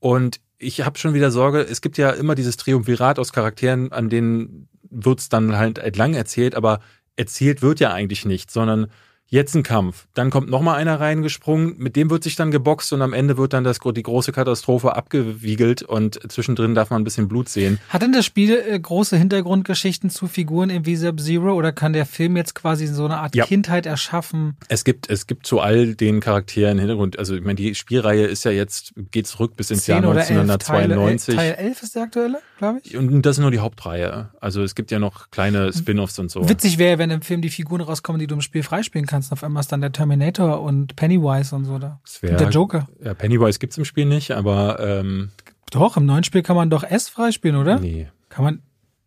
Und ich habe schon wieder Sorge, es gibt ja immer dieses Triumvirat aus Charakteren, an denen wird's dann halt entlang erzählt, aber erzählt wird ja eigentlich nicht, sondern jetzt ein Kampf. Dann kommt noch mal einer reingesprungen, mit dem wird sich dann geboxt und am Ende wird dann das, die große Katastrophe abgewiegelt und zwischendrin darf man ein bisschen Blut sehen. Hat denn das Spiel äh, große Hintergrundgeschichten zu Figuren in V-Sub-Zero oder kann der Film jetzt quasi so eine Art ja. Kindheit erschaffen? Es gibt, es gibt zu all den Charakteren Hintergrund. Also ich meine, die Spielreihe ist ja jetzt, geht zurück bis ins Jahr 1992. Teil, Teil 11 ist der aktuelle, glaube ich. Und das ist nur die Hauptreihe. Also es gibt ja noch kleine Spin-offs und so. Witzig wäre, wenn im Film die Figuren rauskommen, die du im Spiel freispielen kannst. Auf einmal ist dann der Terminator und Pennywise und so da. Wär, und der Joker. Ja, Pennywise gibt's im Spiel nicht, aber ähm, Doch, im neuen Spiel kann man doch S freispielen, oder? Nee. Kann man.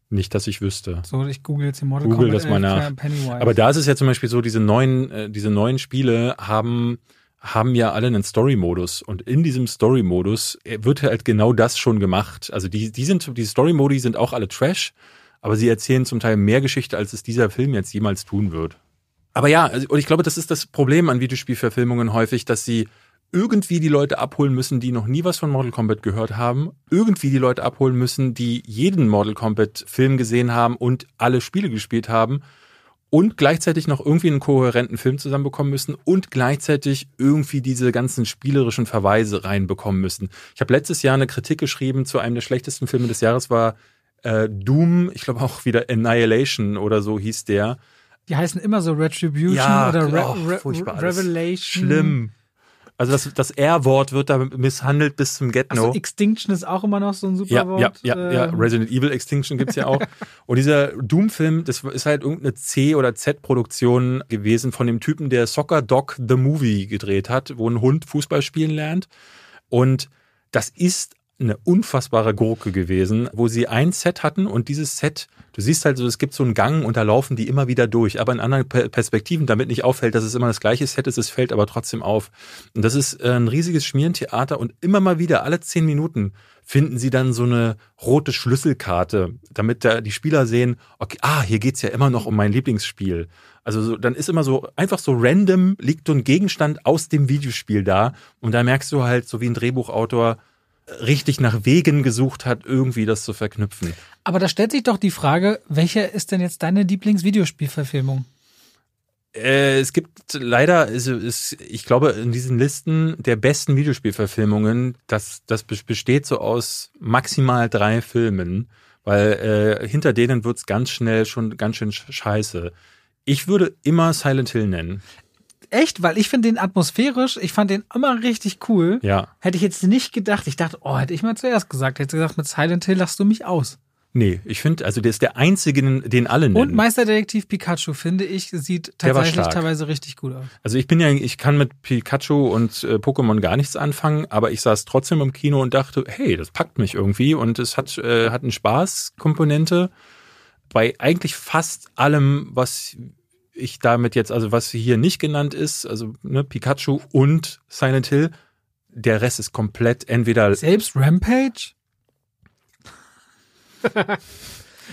Nicht, dass ich wüsste. So, ich google jetzt die Mortal google Kombat das mal nach. Aber da ist es ja zum Beispiel so, diese neuen, äh, diese neuen Spiele haben haben ja alle einen Story-Modus und in diesem Story-Modus äh, wird halt genau das schon gemacht. Also die, die sind, die Story-Modi sind auch alle Trash, aber sie erzählen zum Teil mehr Geschichte, als es dieser Film jetzt jemals tun wird. Aber ja, also, und ich glaube, das ist das Problem an Videospielverfilmungen häufig, dass sie irgendwie die Leute abholen müssen, die noch nie was von Mortal Kombat gehört haben, irgendwie die Leute abholen müssen, die jeden Mortal Kombat Film gesehen haben und alle Spiele gespielt haben und gleichzeitig noch irgendwie einen kohärenten Film zusammenbekommen müssen und gleichzeitig irgendwie diese ganzen spielerischen Verweise reinbekommen müssen. Ich habe letztes Jahr eine Kritik geschrieben zu einem der schlechtesten Filme des Jahres war äh, Doom, ich glaube auch wieder Annihilation oder so hieß der die heißen immer so Retribution ja, oder Re oh, Re Revelation. Schlimm. Also das, das R-Wort wird da misshandelt bis zum Get-No. Also Extinction ist auch immer noch so ein super ja, Wort. Ja, ja, ja. Ähm. Resident Evil Extinction gibt's ja auch. Und dieser Doom-Film, das ist halt irgendeine C- oder Z-Produktion gewesen von dem Typen, der Soccer Dog The Movie gedreht hat, wo ein Hund Fußball spielen lernt. Und das ist eine unfassbare Gurke gewesen, wo sie ein Set hatten und dieses Set, du siehst halt so, es gibt so einen Gang und da laufen die immer wieder durch, aber in anderen Perspektiven, damit nicht auffällt, dass es immer das gleiche Set ist, es fällt aber trotzdem auf. Und das ist äh, ein riesiges Schmierentheater und immer mal wieder, alle zehn Minuten, finden sie dann so eine rote Schlüsselkarte, damit da die Spieler sehen, okay, ah, hier geht's ja immer noch um mein Lieblingsspiel. Also so, dann ist immer so, einfach so random liegt so ein Gegenstand aus dem Videospiel da und da merkst du halt, so wie ein Drehbuchautor, richtig nach Wegen gesucht hat, irgendwie das zu verknüpfen. Aber da stellt sich doch die Frage, welche ist denn jetzt deine Lieblingsvideospielverfilmung? Äh, es gibt leider, also es, ich glaube, in diesen Listen der besten Videospielverfilmungen, das, das besteht so aus maximal drei Filmen, weil äh, hinter denen wird's ganz schnell schon ganz schön scheiße. Ich würde immer Silent Hill nennen echt, weil ich finde den atmosphärisch, ich fand den immer richtig cool. Ja. Hätte ich jetzt nicht gedacht. Ich dachte, oh, hätte ich mal zuerst gesagt. Hätte gesagt, mit Silent Hill lachst du mich aus. Nee, ich finde, also der ist der einzige, den alle nennen. Und Meisterdetektiv Pikachu, finde ich, sieht tatsächlich teilweise richtig gut aus. Also ich bin ja, ich kann mit Pikachu und äh, Pokémon gar nichts anfangen, aber ich saß trotzdem im Kino und dachte, hey, das packt mich irgendwie und es hat, äh, hat eine Spaßkomponente. Bei eigentlich fast allem, was ich damit jetzt, also was hier nicht genannt ist, also ne, Pikachu und Silent Hill, der Rest ist komplett entweder. Selbst Rampage?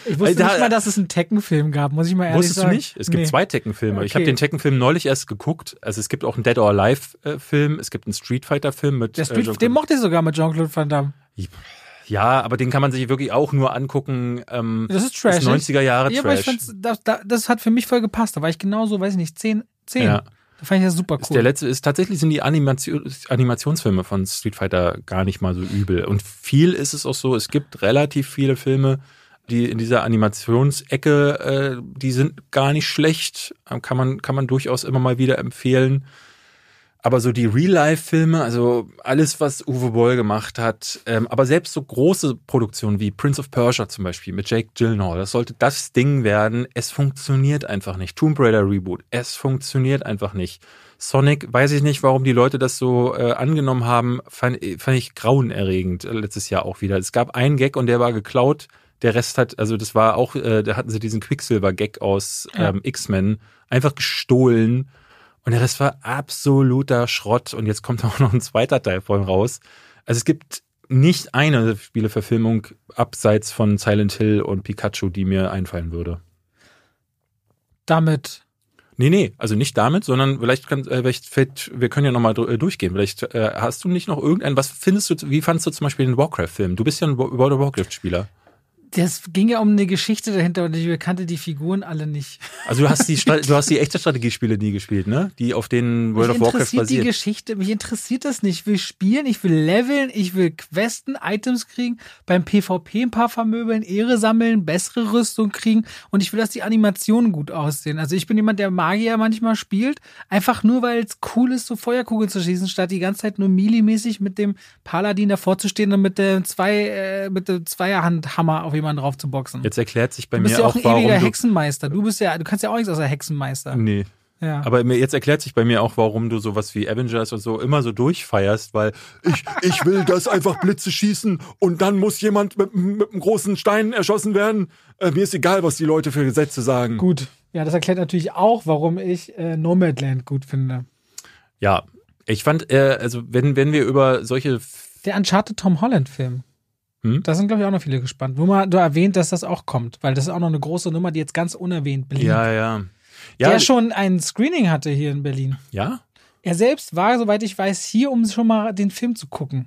ich wusste da, nicht mal, dass es einen Tekken-Film gab, muss ich mal ehrlich wusstest sagen. Wusstest du nicht? Es gibt nee. zwei Tekken-Filme. Okay. Ich habe den Tekken-Film neulich erst geguckt. Also es gibt auch einen Dead or Alive-Film, es gibt einen Street Fighter-Film mit. Der Street, äh, den mochte ich sogar mit Jean-Claude Van Damme. Ja, aber den kann man sich wirklich auch nur angucken. Ähm, das ist Trash. Das 90er Jahre ja, Trash. Aber ich das, das hat für mich voll gepasst. Da war ich genauso, weiß ich nicht, 10, 10. Ja. Da fand ich das super Ist cool. der letzte ist tatsächlich sind die Animation, Animationsfilme von Street Fighter gar nicht mal so übel. Und viel ist es auch so, es gibt relativ viele Filme, die in dieser Animationsecke, äh, die sind gar nicht schlecht. Kann man, kann man durchaus immer mal wieder empfehlen. Aber so die Real-Life-Filme, also alles, was Uwe Boll gemacht hat, ähm, aber selbst so große Produktionen wie Prince of Persia zum Beispiel mit Jake Gyllenhaal, das sollte das Ding werden. Es funktioniert einfach nicht. Tomb Raider Reboot, es funktioniert einfach nicht. Sonic, weiß ich nicht, warum die Leute das so äh, angenommen haben, fand, fand ich grauenerregend äh, letztes Jahr auch wieder. Es gab einen Gag und der war geklaut. Der Rest hat, also das war auch, äh, da hatten sie diesen Quicksilver-Gag aus ähm, X-Men einfach gestohlen. Und der Rest war absoluter Schrott. Und jetzt kommt auch noch ein zweiter Teil von raus. Also es gibt nicht eine Spieleverfilmung abseits von Silent Hill und Pikachu, die mir einfallen würde. Damit. Nee, nee, also nicht damit, sondern vielleicht kann, äh, vielleicht fällt, wir können ja nochmal durchgehen. Vielleicht äh, hast du nicht noch irgendein, was findest du, wie fandest du zum Beispiel den Warcraft-Film? Du bist ja ein Wo- World of Warcraft-Spieler. Das ging ja um eine Geschichte dahinter und ich kannte die Figuren alle nicht. Also du hast die, du hast die echte Strategiespiele nie gespielt, ne? Die auf denen World mich of Warcraft interessiert die. Geschichte, mich interessiert das nicht. Ich will spielen, ich will leveln, ich will Questen, Items kriegen, beim PvP ein paar vermöbeln, Ehre sammeln, bessere Rüstung kriegen und ich will, dass die Animationen gut aussehen. Also ich bin jemand, der Magier manchmal spielt, einfach nur, weil es cool ist, so Feuerkugeln zu schießen, statt die ganze Zeit nur millimäßig mit dem Paladin davor zu stehen und mit dem zwei, äh, mit dem Zweierhandhammer auf jemanden drauf zu boxen. Jetzt erklärt sich bei du bist mir ja auch, auch ein warum ewiger du, Hexenmeister. Du bist ja, du kannst ja auch nichts außer Hexenmeister. Nee. Ja. Aber mir, jetzt erklärt sich bei mir auch, warum du sowas wie Avengers und so immer so durchfeierst, weil ich, ich will, dass einfach Blitze schießen und dann muss jemand mit, mit einem großen Stein erschossen werden. Äh, mir ist egal, was die Leute für Gesetze sagen. Gut. Ja, das erklärt natürlich auch, warum ich äh, Nomadland gut finde. Ja, ich fand, äh, also wenn, wenn wir über solche Der Uncharted Tom Holland-Film. Hm? Da sind, glaube ich, auch noch viele gespannt. Nur mal du erwähnt, dass das auch kommt, weil das ist auch noch eine große Nummer, die jetzt ganz unerwähnt blieb. Ja, ja. Ja, der schon ein Screening hatte hier in Berlin. ja? Er selbst war, soweit ich weiß, hier, um schon mal den Film zu gucken.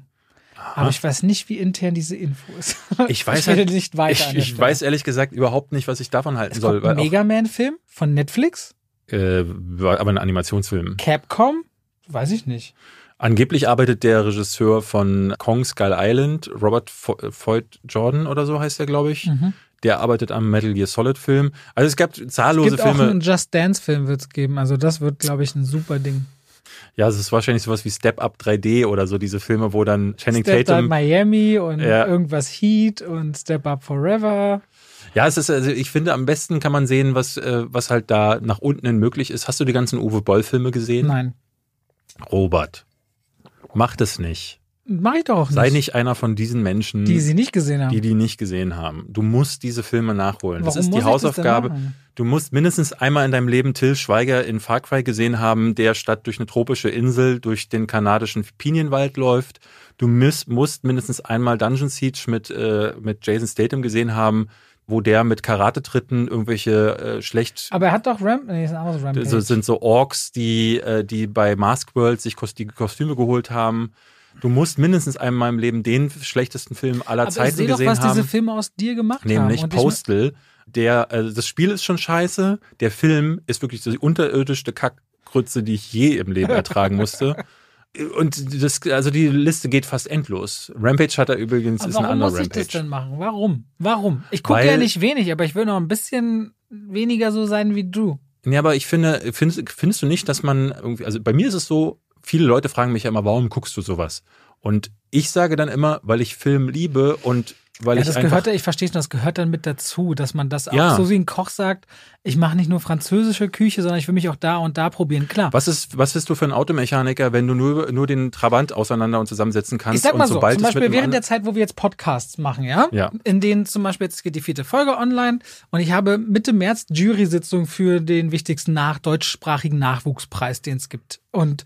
Aber ich weiß nicht, wie intern diese Info ist. Ich weiß ich halt- nicht weiter. Ich, ich weiß ehrlich gesagt überhaupt nicht, was ich davon halten es soll. ein Mega Man-Film von Netflix. äh, aber ein Animationsfilm. Capcom? Weiß ich nicht. Angeblich arbeitet der Regisseur von Kong Skull Island, Robert Fo- Foyt Jordan oder so heißt er, glaube ich. Mhm. Der arbeitet am Metal Gear Solid Film. Also es gab zahllose Es gibt auch Filme. einen Just Dance-Film wird es geben. Also das wird, glaube ich, ein super Ding. Ja, es ist wahrscheinlich sowas wie Step Up 3D oder so diese Filme, wo dann Channing Step Up Tatum. Miami und Ja. irgendwas Heat und Step Up Forever. Ja, es ist also ich finde am besten kann man sehen, was äh, was halt da nach unten hin möglich ist. Hast du die ganzen Uwe Boll Filme gesehen? Nein. Robert, mach das nicht. Mach ich doch auch nicht. Sei nicht einer von diesen Menschen, Die sie nicht gesehen haben. die die nicht gesehen haben. Du musst diese Filme nachholen. das Warum ist muss die das Hausaufgabe. Du musst mindestens einmal in deinem Leben Till Schweiger in Far Cry gesehen haben, der statt durch eine tropische Insel durch den kanadischen Pinienwald läuft. Du musst, musst mindestens einmal Dungeon Siege mit, äh, mit Jason Statham gesehen haben, wo der mit Karatetritten irgendwelche äh, schlecht Aber er hat doch Ramp, nee, ist ein anderes Rampage. so, sind so Orks, die, äh, die bei Mask World sich Kos die Kostüme geholt haben. Du musst mindestens einmal im Leben den schlechtesten Film aller Aber ich Zeiten sehe doch, gesehen was haben diese Filme aus dir gemacht nämlich haben. Und ich- Postal. Der, also das Spiel ist schon scheiße, der Film ist wirklich die unterirdischste Kackgrütze, die ich je im Leben ertragen musste. Und das, also die Liste geht fast endlos. Rampage hat er übrigens, Aber ist ein warum anderer muss ich das Rampage. denn machen? Warum? Warum? Ich gucke ja nicht wenig, aber ich will noch ein bisschen weniger so sein wie du. Ja, aber ich finde, findest, findest du nicht, dass man irgendwie, also bei mir ist es so, viele Leute fragen mich ja immer, warum guckst du sowas? Und ich sage dann immer, weil ich Film liebe und weil ja, ich das einfach gehört, ich verstehe schon, das gehört dann mit dazu, dass man das auch Ja. so wie ein Koch sagt, ich mache nicht nur französische Küche, sondern ich will mich auch da und da probieren. Klar. Was ist, was bist du für ein Automechaniker, wenn du nur, nur den Trabant auseinander und zusammensetzen kannst? Ich sag mal so, zum Beispiel während der Zeit, wo wir jetzt Podcasts machen, ja? Ja. In denen zum Beispiel, jetzt geht die vierte Folge online und ich habe Mitte März Jury-Sitzung für den wichtigsten nach deutschsprachigen Nachwuchspreis, den es gibt. Und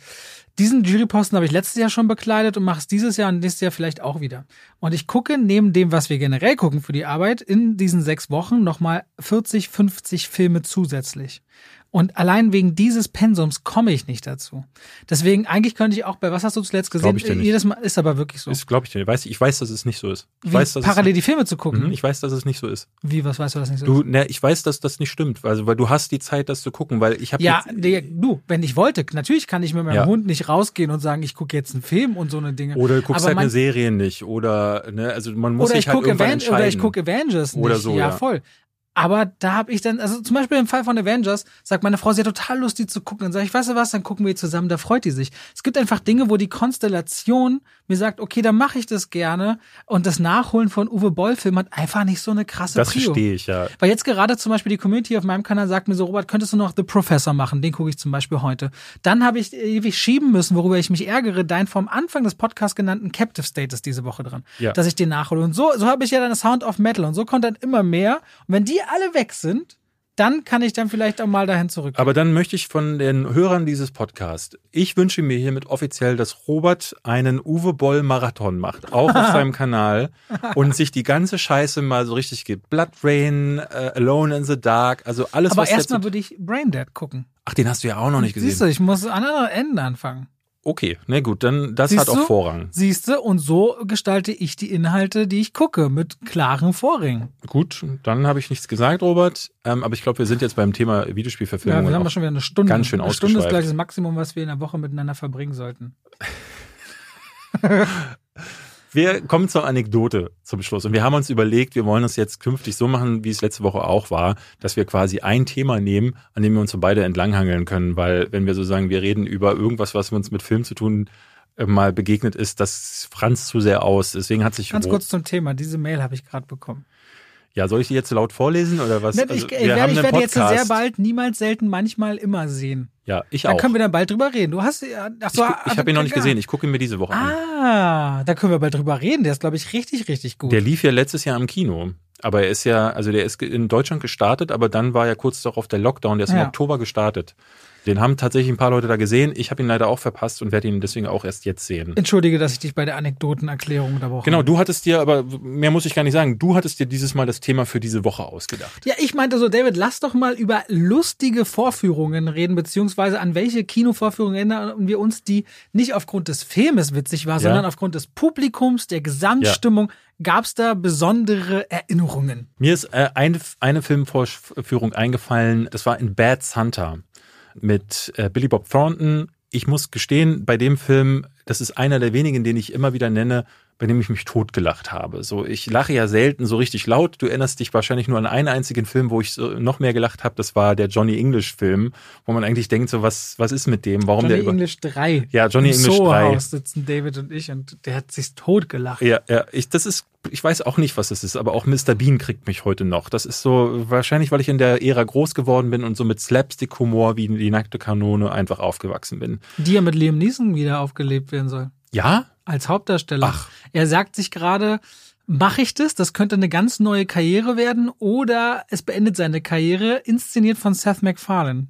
diesen Juryposten habe ich letztes Jahr schon bekleidet und mache es dieses Jahr und nächstes Jahr vielleicht auch wieder. Und ich gucke neben dem, was wir generell gucken für die Arbeit, in diesen sechs Wochen nochmal 40, 50 Filme zusätzlich. Und allein wegen dieses Pensums komme ich nicht dazu. Deswegen, eigentlich könnte ich auch bei, was hast du zuletzt gesehen? Glaub ich dir nicht. Jedes Mal ist aber wirklich so. Ist, glaube ich, dir. weiß, ich weiß, dass es nicht so ist. Ich Wie, weiß, dass parallel es, die Filme zu gucken. Mhm, ich weiß, dass es nicht so ist. Wie, was weißt du, das nicht so Du, ist? ne, ich weiß, dass das nicht stimmt, also weil du hast die Zeit, das zu gucken, weil ich habe Ja, nee, du, wenn ich wollte, natürlich kann ich mit meinem Ja. Hund nicht rausgehen und sagen, ich gucke jetzt einen Film und so eine Dinge. oder du guckst Aber halt eine Serie nicht oder ne, also man muss oder sich ich halt irgendwann Aven entscheiden. oder ich gucke Avengers nicht. Oder so, ja, ja. voll. Aber da habe ich dann, also zum Beispiel im Fall von Avengers, sagt meine Frau, sie hat total Lust, die zu gucken. Dann sage ich, weißt du was, dann gucken wir zusammen, da freut die sich. Es gibt einfach Dinge, wo die Konstellation mir sagt, okay, dann mache ich das gerne. Und das Nachholen von Uwe Boll-Filmen hat einfach nicht so eine krasse das Prio. verstehe ich ja. Weil jetzt gerade zum Beispiel die Community auf meinem Kanal sagt mir so, Robert, könntest du noch The Professor machen? Den gucke ich zum Beispiel heute. Dann habe ich ewig schieben müssen, worüber ich mich ärgere, dein vom Anfang des Podcasts genannten Captive State ist diese Woche dran. Ja. Dass ich den nachhole. Und so, so habe ich ja dann Sound of Metal und so kommt dann immer mehr. Und wenn die alle weg sind, dann kann ich dann vielleicht auch mal dahin zurück. Aber dann möchte ich von den Hörern dieses Podcasts, ich wünsche mir hiermit offiziell, dass Robert einen Uwe Boll Marathon macht, auch auf seinem Kanal und sich die ganze Scheiße mal so richtig gibt. Blood Rain, äh, Alone in the Dark, also alles Aber was erstmal würde ich Braindead gucken. Ach, den hast du ja auch noch nicht Siehst du, gesehen. ich muss an anderen Enden anfangen. Okay, na gut, dann das Siehst hat auch du? Vorrang. Siehst du, und so gestalte ich die Inhalte, die ich gucke, mit klaren Vorringen. Gut, dann habe ich nichts gesagt, Robert. Ähm, aber ich glaube, wir sind jetzt beim Thema Ja, Videospielverfilmung. wir haben ja schon wieder eine Stunde. ganz schön eine Stunde ist gleich das Maximum, was wir in der Woche miteinander verbringen sollten. Wir kommen zur Anekdote zum Schluss. Und wir haben uns überlegt, wir wollen es jetzt künftig so machen, wie es letzte Woche auch war, dass wir quasi ein Thema nehmen, an dem wir uns so beide entlanghangeln können. Weil wenn wir so sagen, wir reden über irgendwas, was uns mit Film zu tun äh, mal begegnet ist, das franzt zu sehr aus. Deswegen hat sich Ganz kurz zum Thema. Diese Mail habe ich gerade bekommen. Ja, soll ich die jetzt laut vorlesen oder was? ich Also, ich werde, ich werde jetzt sehr bald, niemals, selten, manchmal, immer sehen. Ja, ich Da auch. können wir dann bald drüber reden. Du hast, ja, ach ich so, gu- ich habe ihn noch nicht gesehen. Ich gucke ihn mir diese Woche an. Ah, da können wir bald drüber reden. Der ist, glaube ich, richtig, richtig gut. Der lief ja letztes Jahr im Kino. Aber er ist ja, also der ist in Deutschland gestartet, aber dann war ja kurz darauf der Lockdown, der ist im Ja. Oktober gestartet. Den haben tatsächlich ein paar Leute da gesehen. Ich habe ihn leider auch verpasst und werde ihn deswegen auch erst jetzt sehen. Entschuldige, dass ich dich bei der Anekdotenerklärung unterbrochen Genau, habe. du hattest dir, aber mehr muss ich gar nicht sagen, du hattest dir dieses Mal das Thema für diese Woche ausgedacht. Ja, ich meinte so, David, lass doch mal über lustige Vorführungen reden, beziehungsweise an welche Kinovorführungen erinnern wir uns, die nicht aufgrund des Filmes witzig war, Ja. sondern aufgrund des Publikums, der Gesamtstimmung. Gab's da besondere Erinnerungen? Mir ist äh, eine, eine Filmvorführung eingefallen, das war in Bad Santa mit äh, Billy Bob Thornton. Ich muss gestehen, bei dem Film, das ist einer der wenigen, den ich immer wieder nenne, bei dem ich mich totgelacht habe. So, ich lache ja selten so richtig laut. Du erinnerst dich wahrscheinlich nur an einen einzigen Film, wo ich so noch mehr gelacht habe. Das war der Johnny English Film, wo man eigentlich denkt, so was, was ist mit dem? Warum Johnny der über English 3. Ja, Johnny Im English 3. Soho-Haus sitzen David und ich und der hat sich totgelacht. Ja, ja, ich, das ist, ich weiß auch nicht, was das ist, aber auch Mr. Bean kriegt mich heute noch. Das ist so, wahrscheinlich, weil ich in der Ära groß geworden bin und so mit Slapstick-Humor wie die nackte Kanone einfach aufgewachsen bin. Die ja mit Liam Neeson wieder aufgelebt werden soll. Ja? Als Hauptdarsteller. Ach. Er sagt sich gerade, mache ich das? Das könnte eine ganz neue Karriere werden oder es beendet seine Karriere, inszeniert von Seth MacFarlane.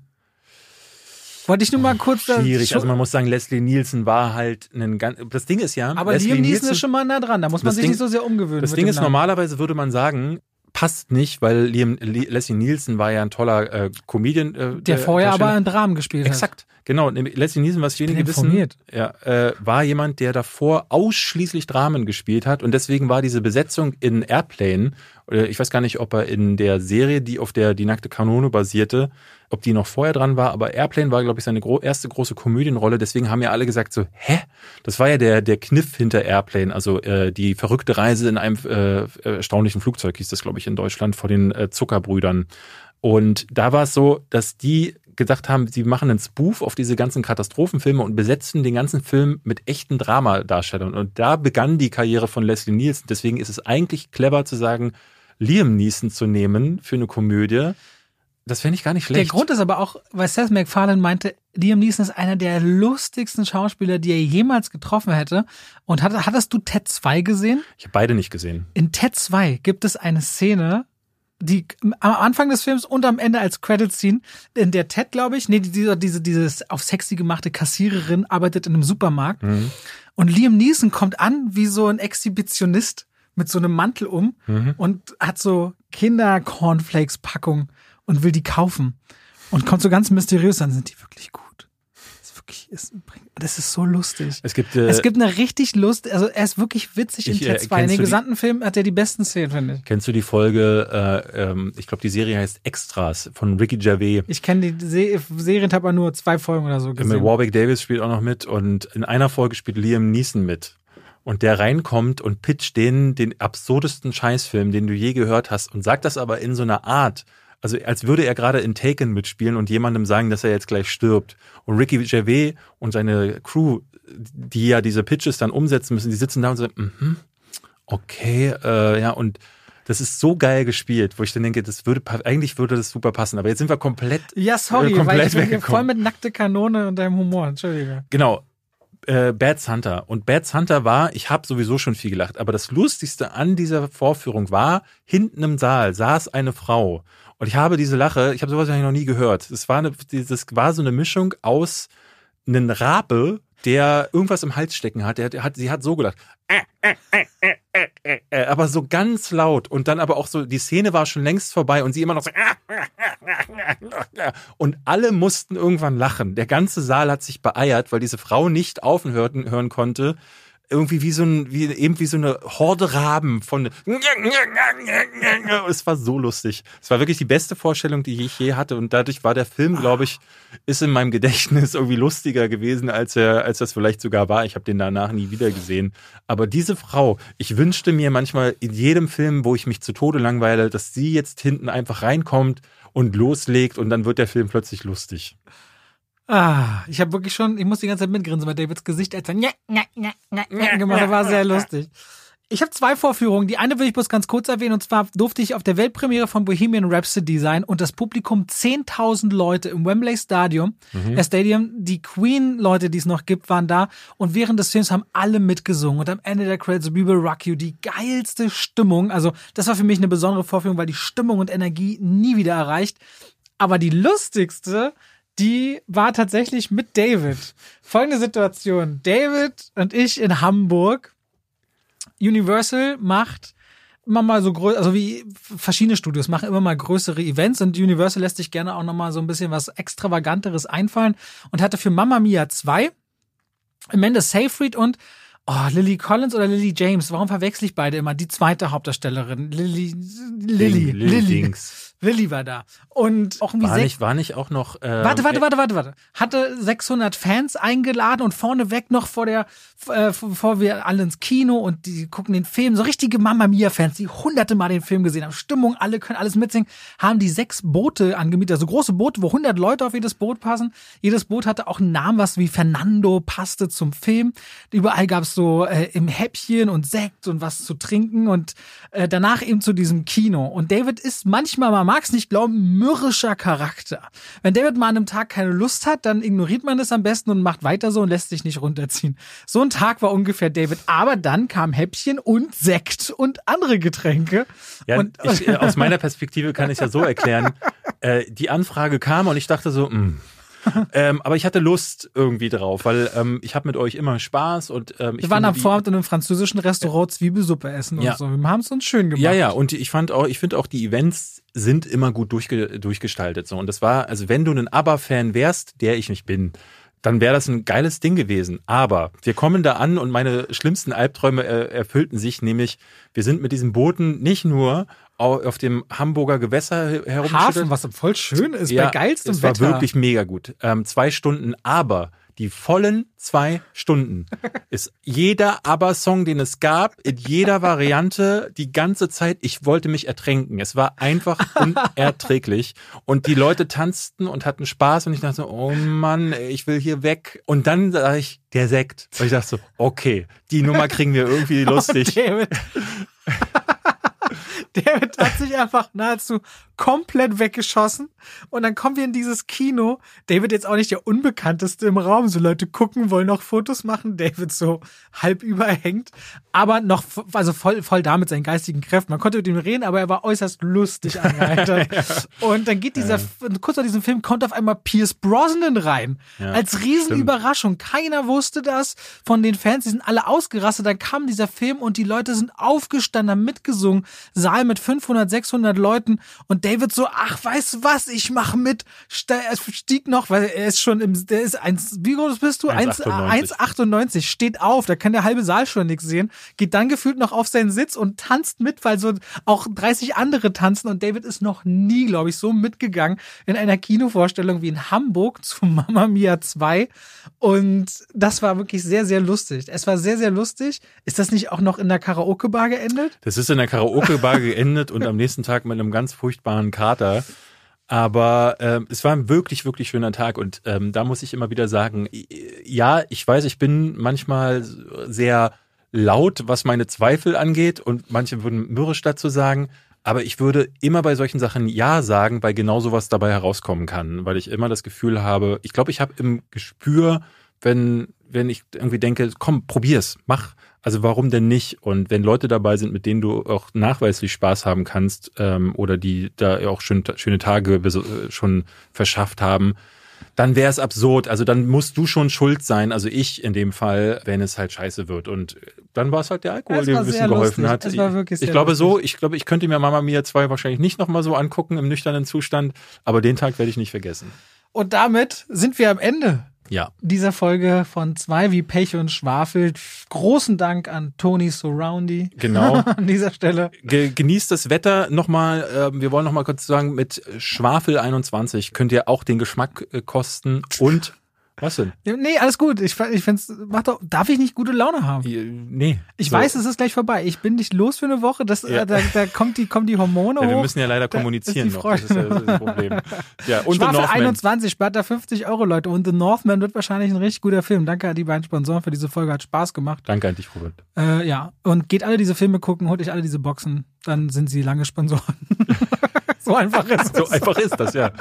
Wollte ich nur mal kurz Schwierig. Also man muss sagen, Leslie Nielsen war halt ein ganz, das Ding ist ja, aber Leslie Liam Neeson ist schon mal nah dran, da muss man sich Ding- nicht so sehr umgewöhnen. Das Ding ist, Namen. normalerweise würde man sagen, passt nicht, weil Liam, Le- Leslie Nielsen war ja ein toller äh, Comedian. Äh, Der vorher Darsteller. aber in Dramen gespielt hat. Exakt, genau. Leslie Nielsen, was wenige bin wissen, informiert. ja, äh, war jemand, der davor ausschließlich Dramen gespielt hat und deswegen war diese Besetzung in Airplane, oder ich weiß gar nicht, ob er in der Serie, die auf der die nackte Kanone basierte, ob die noch vorher dran war, aber Airplane war, glaube ich, seine gro erste große Komödienrolle. Deswegen haben ja alle gesagt so, hä? Das war ja der der Kniff hinter Airplane, also äh, die verrückte Reise in einem äh, erstaunlichen Flugzeug hieß das, glaube ich, in Deutschland vor den äh, Zuckerbrüdern. Und da war es so, dass die gedacht haben, sie machen einen Spoof auf diese ganzen Katastrophenfilme und besetzen den ganzen Film mit echten Dramadarstellern. Und da begann die Karriere von Leslie Nielsen. Deswegen ist es eigentlich clever zu sagen, Liam Neeson zu nehmen für eine Komödie. Das fände ich gar nicht Der schlecht. Grund ist aber auch, weil Seth MacFarlane meinte, Liam Neeson ist einer der lustigsten Schauspieler, die er jemals getroffen hätte. Und hat, hattest du Ted 2 gesehen? ich habe beide nicht gesehen. In Ted 2 gibt es eine Szene, die am Anfang des Films und am Ende als Credit Scene, in der Ted, glaube ich, nee, diese, diese, dieses auf sexy gemachte Kassiererin arbeitet in einem Supermarkt. Mhm. Und Liam Neeson kommt an wie so ein Exhibitionist mit so einem Mantel um und hat so Kinder-Cornflakes-Packung und will die kaufen. Und kommt so ganz mysteriös, dann sind die wirklich gut. Das ist wirklich, das ist so lustig. Es gibt, äh, Es gibt eine richtig Lust, also er ist wirklich witzig in Ich, äh, Ted 2. In kennst den du die- gesamten Film hat er die besten Szenen, finde ich. kennst du die Folge, äh, ähm, ich glaube, die Serie heißt Extras von Ricky Gervais. Ich kenne die Se Serien, habe aber nur zwei Folgen oder so Mit gesehen. Warwick Davis spielt auch noch mit und in einer Folge spielt Liam Neeson mit. Und der reinkommt und pitcht den, den absurdesten Scheißfilm, den du je gehört hast und sagt das aber in so einer Art, also als würde er gerade in Taken mitspielen und jemandem sagen, dass er jetzt gleich stirbt. Und Ricky Gervais und seine Crew, die ja diese Pitches dann umsetzen müssen, die sitzen da und sagen, mhm, okay, äh, ja, und das ist so geil gespielt, wo ich dann denke, das würde eigentlich würde das super passen, aber jetzt sind wir komplett ja, sorry, äh, weil komplett ich bin hier voll mit nackte Kanone und deinem Humor. Entschuldige. Genau. Äh, Bad Hunter. Und Bad Hunter war, ich habe sowieso schon viel gelacht, aber das Lustigste an dieser Vorführung war, hinten im Saal saß eine Frau. Und ich habe diese Lache, ich habe sowas eigentlich noch nie gehört. Es war, eine, das war so eine Mischung aus einem Rabe, der irgendwas im Hals stecken hat. Der, der hat sie hat so gelacht. Äh, aber so ganz laut. Und dann aber auch so, die Szene war schon längst vorbei und sie immer noch so. Und alle mussten irgendwann lachen. Der ganze Saal hat sich beeiert, weil diese Frau nicht aufhören hören konnte. Irgendwie wie so ein, wie, eben wie so eine Horde Raben von. Es war so lustig. Es war wirklich die beste Vorstellung, die ich je hatte. Und dadurch war der Film, glaube ich, ist in meinem Gedächtnis irgendwie lustiger gewesen, als er, als das vielleicht sogar war. Ich habe den danach nie wieder gesehen. Aber diese Frau, ich wünschte mir manchmal in jedem Film, wo ich mich zu Tode langweile, dass sie jetzt hinten einfach reinkommt und loslegt und dann wird der Film plötzlich lustig. Ah, ich habe wirklich schon, ich muss die ganze Zeit mitgrinsen, weil Davids Gesicht als er gemacht hat, war sehr lustig. Ich habe zwei Vorführungen. Die eine will ich bloß ganz kurz erwähnen. Und zwar durfte ich auf der Weltpremiere von Bohemian Rhapsody sein und das Publikum 10.000 Leute im Wembley Stadium, äh, Stadium. Die Queen-Leute, die es noch gibt, waren da. Und während des Films haben alle mitgesungen. Und am Ende der Credits We Will Rock You, die geilste Stimmung. Also das war für mich eine besondere Vorführung, weil die Stimmung und Energie nie wieder erreicht. Aber die lustigste, die war tatsächlich mit David. Folgende Situation. David und ich in Hamburg. Universal macht immer mal so größer, also wie verschiedene Studios machen immer mal größere Events und Universal lässt sich gerne auch noch mal so ein bisschen was extravaganteres einfallen und hatte für Mamma Mia 2 Amanda Seyfried und Oh, Lily Collins oder Lily James? Warum verwechsel ich beide immer? Die zweite Hauptdarstellerin. Lily, Lily, Lily Lily. Dings. Lily war da. Und auch irgendwie War nicht, war nicht auch noch. Äh, Warte, warte, warte, warte, warte. Hatte 600 Fans eingeladen und vorneweg noch vor der, äh, bevor wir alle ins Kino und die gucken den Film, so richtige Mamma Mia Fans, die hunderte Mal den Film gesehen haben, Stimmung, alle können alles mitsingen, haben die sechs Boote angemietet, also große Boote, wo 100 Leute auf jedes Boot passen. Jedes Boot hatte auch einen Namen, was wie Fernando passte zum Film. Überall gab es so äh, im Häppchen und Sekt und was zu trinken und äh, danach eben zu diesem Kino. Und David ist manchmal, man mag es nicht glauben, mürrischer Charakter. Wenn David mal an einem Tag keine Lust hat, dann ignoriert man es am besten und macht weiter so und lässt sich nicht runterziehen. So ein Tag war ungefähr David. Aber dann kam Häppchen und Sekt und andere Getränke. Ja, und, ich, äh, aus meiner Perspektive kann ich ja so erklären. Äh, die Anfrage kam und ich dachte so, mh. ähm, aber ich hatte Lust irgendwie drauf, weil ähm, ich habe mit euch immer Spaß und ähm, ich wir waren am Vorabend in einem französischen Restaurant Zwiebelsuppe essen Ja. und so. Wir haben es uns schön gemacht. Ja, ja, und ich fand auch, ich finde auch die Events sind immer gut durchge durchgestaltet so und das war, also wenn du ein ABBA-Fan wärst, der ich nicht bin, dann wäre das ein geiles Ding gewesen. Aber wir kommen da an und meine schlimmsten Albträume äh, erfüllten sich, nämlich wir sind mit diesen Booten nicht nur au- auf dem Hamburger Gewässer he- herumgeschüttelt. Hafen, was voll schön ist, bei geilstem es war Wetter. wirklich mega gut. Ähm, zwei Stunden, aber die vollen zwei Stunden ist jeder ABBA-Song, den es gab, in jeder Variante, die ganze Zeit, ich wollte mich ertränken. Es war einfach unerträglich. Und die Leute tanzten und hatten Spaß und ich dachte so, oh Mann, ich will hier weg. Und dann sah ich, der Sekt. Und ich dachte so, okay, die Nummer kriegen wir irgendwie lustig. Und David. Hat sich einfach nahezu komplett weggeschossen. Und dann kommen wir in dieses Kino. David jetzt auch nicht der Unbekannteste im Raum. So Leute gucken, wollen noch Fotos machen. David so halb überhängt. Aber noch, also voll, voll da mit seinen geistigen Kräften. Man konnte mit ihm reden, aber er war äußerst lustig angeheitert. Und dann geht dieser, kurz nach diesem Film kommt auf einmal Pierce Brosnan rein. Ja, als Riesenüberraschung. Keiner wusste das von den Fans. Die sind alle ausgerastet. Dann kam dieser Film und die Leute sind aufgestanden, haben mitgesungen. Saal mit 500, 600 Leuten und David so, ach, weißt du was, ich mach mit. Er stieg noch, weil er ist schon im, der ist eins, wie groß bist du? 1,98. Steht auf, da kann der halbe Saal schon nichts sehen. Geht dann gefühlt noch auf seinen Sitz und tanzt mit, weil so auch 30 andere tanzen und David ist noch nie, glaube ich, so mitgegangen in einer Kinovorstellung wie in Hamburg zu Mamma Mia 2 und das war wirklich sehr, sehr lustig. Es war sehr, sehr lustig. Ist das nicht auch noch in der Karaoke-Bar geendet? Das ist in der Karaoke-Bar geendet und am nächsten Tag mit einem ganz furchtbaren Kater. Aber ähm, es war ein wirklich, wirklich schöner Tag und ähm, da muss ich immer wieder sagen, ja, ich weiß, ich bin manchmal sehr laut, was meine Zweifel angeht und manche würden mürrisch dazu sagen, aber ich würde immer bei solchen Sachen Ja sagen, weil genau sowas dabei herauskommen kann, weil ich immer das Gefühl habe, ich glaube, ich habe im Gespür, wenn, wenn ich irgendwie denke, komm, probier's, mach. Also warum denn nicht? Und wenn Leute dabei sind, mit denen du auch nachweislich Spaß haben kannst ähm, oder die da auch schön, schöne Tage schon verschafft haben, dann wäre es absurd. Also dann musst du schon schuld sein, also ich in dem Fall, wenn es halt scheiße wird. Und dann war es halt der Alkohol, der ein bisschen geholfen lustig. hat. Ich, ich glaube lustig. so, ich glaube, ich könnte mir Mama Mia 2 wahrscheinlich nicht nochmal so angucken im nüchternen Zustand, aber den Tag werde ich nicht vergessen. Und damit sind wir am Ende ja. dieser Folge von zwei wie Pech und Schwafel. Großen Dank an Tony Surroundy. Genau. an dieser Stelle. Ge genießt das Wetter nochmal. Äh, wir wollen nochmal kurz sagen, mit Schwafel 21 könnt ihr auch den Geschmack äh, kosten und was denn? Nee, alles gut. Ich, ich find's, mach doch, darf ich nicht gute Laune haben? Nee. Ich so. weiß, es ist gleich vorbei. Ich bin nicht los für eine Woche. Das, ja. da, da kommt die, kommen die Hormone ja, hoch. Wir müssen ja leider kommunizieren noch. Das ist ja das Problem. Ja, und Schwafel 21 spart da 50 Euro, Leute. Und The Northman wird wahrscheinlich ein richtig guter Film. Danke an die beiden Sponsoren für diese Folge. Hat Spaß gemacht. Danke an dich, Robert. Äh, ja. Und geht alle diese Filme gucken, holt euch alle diese Boxen. Dann sind sie lange Sponsoren. so einfach ist das. So einfach ist das, ja.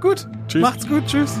gut. Tschüss. Macht's gut. Tschüss.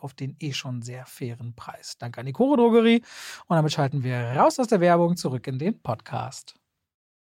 auf den eh schon sehr fairen Preis. Danke an die Koro Drogerie. Und damit schalten wir raus aus der Werbung zurück in den Podcast.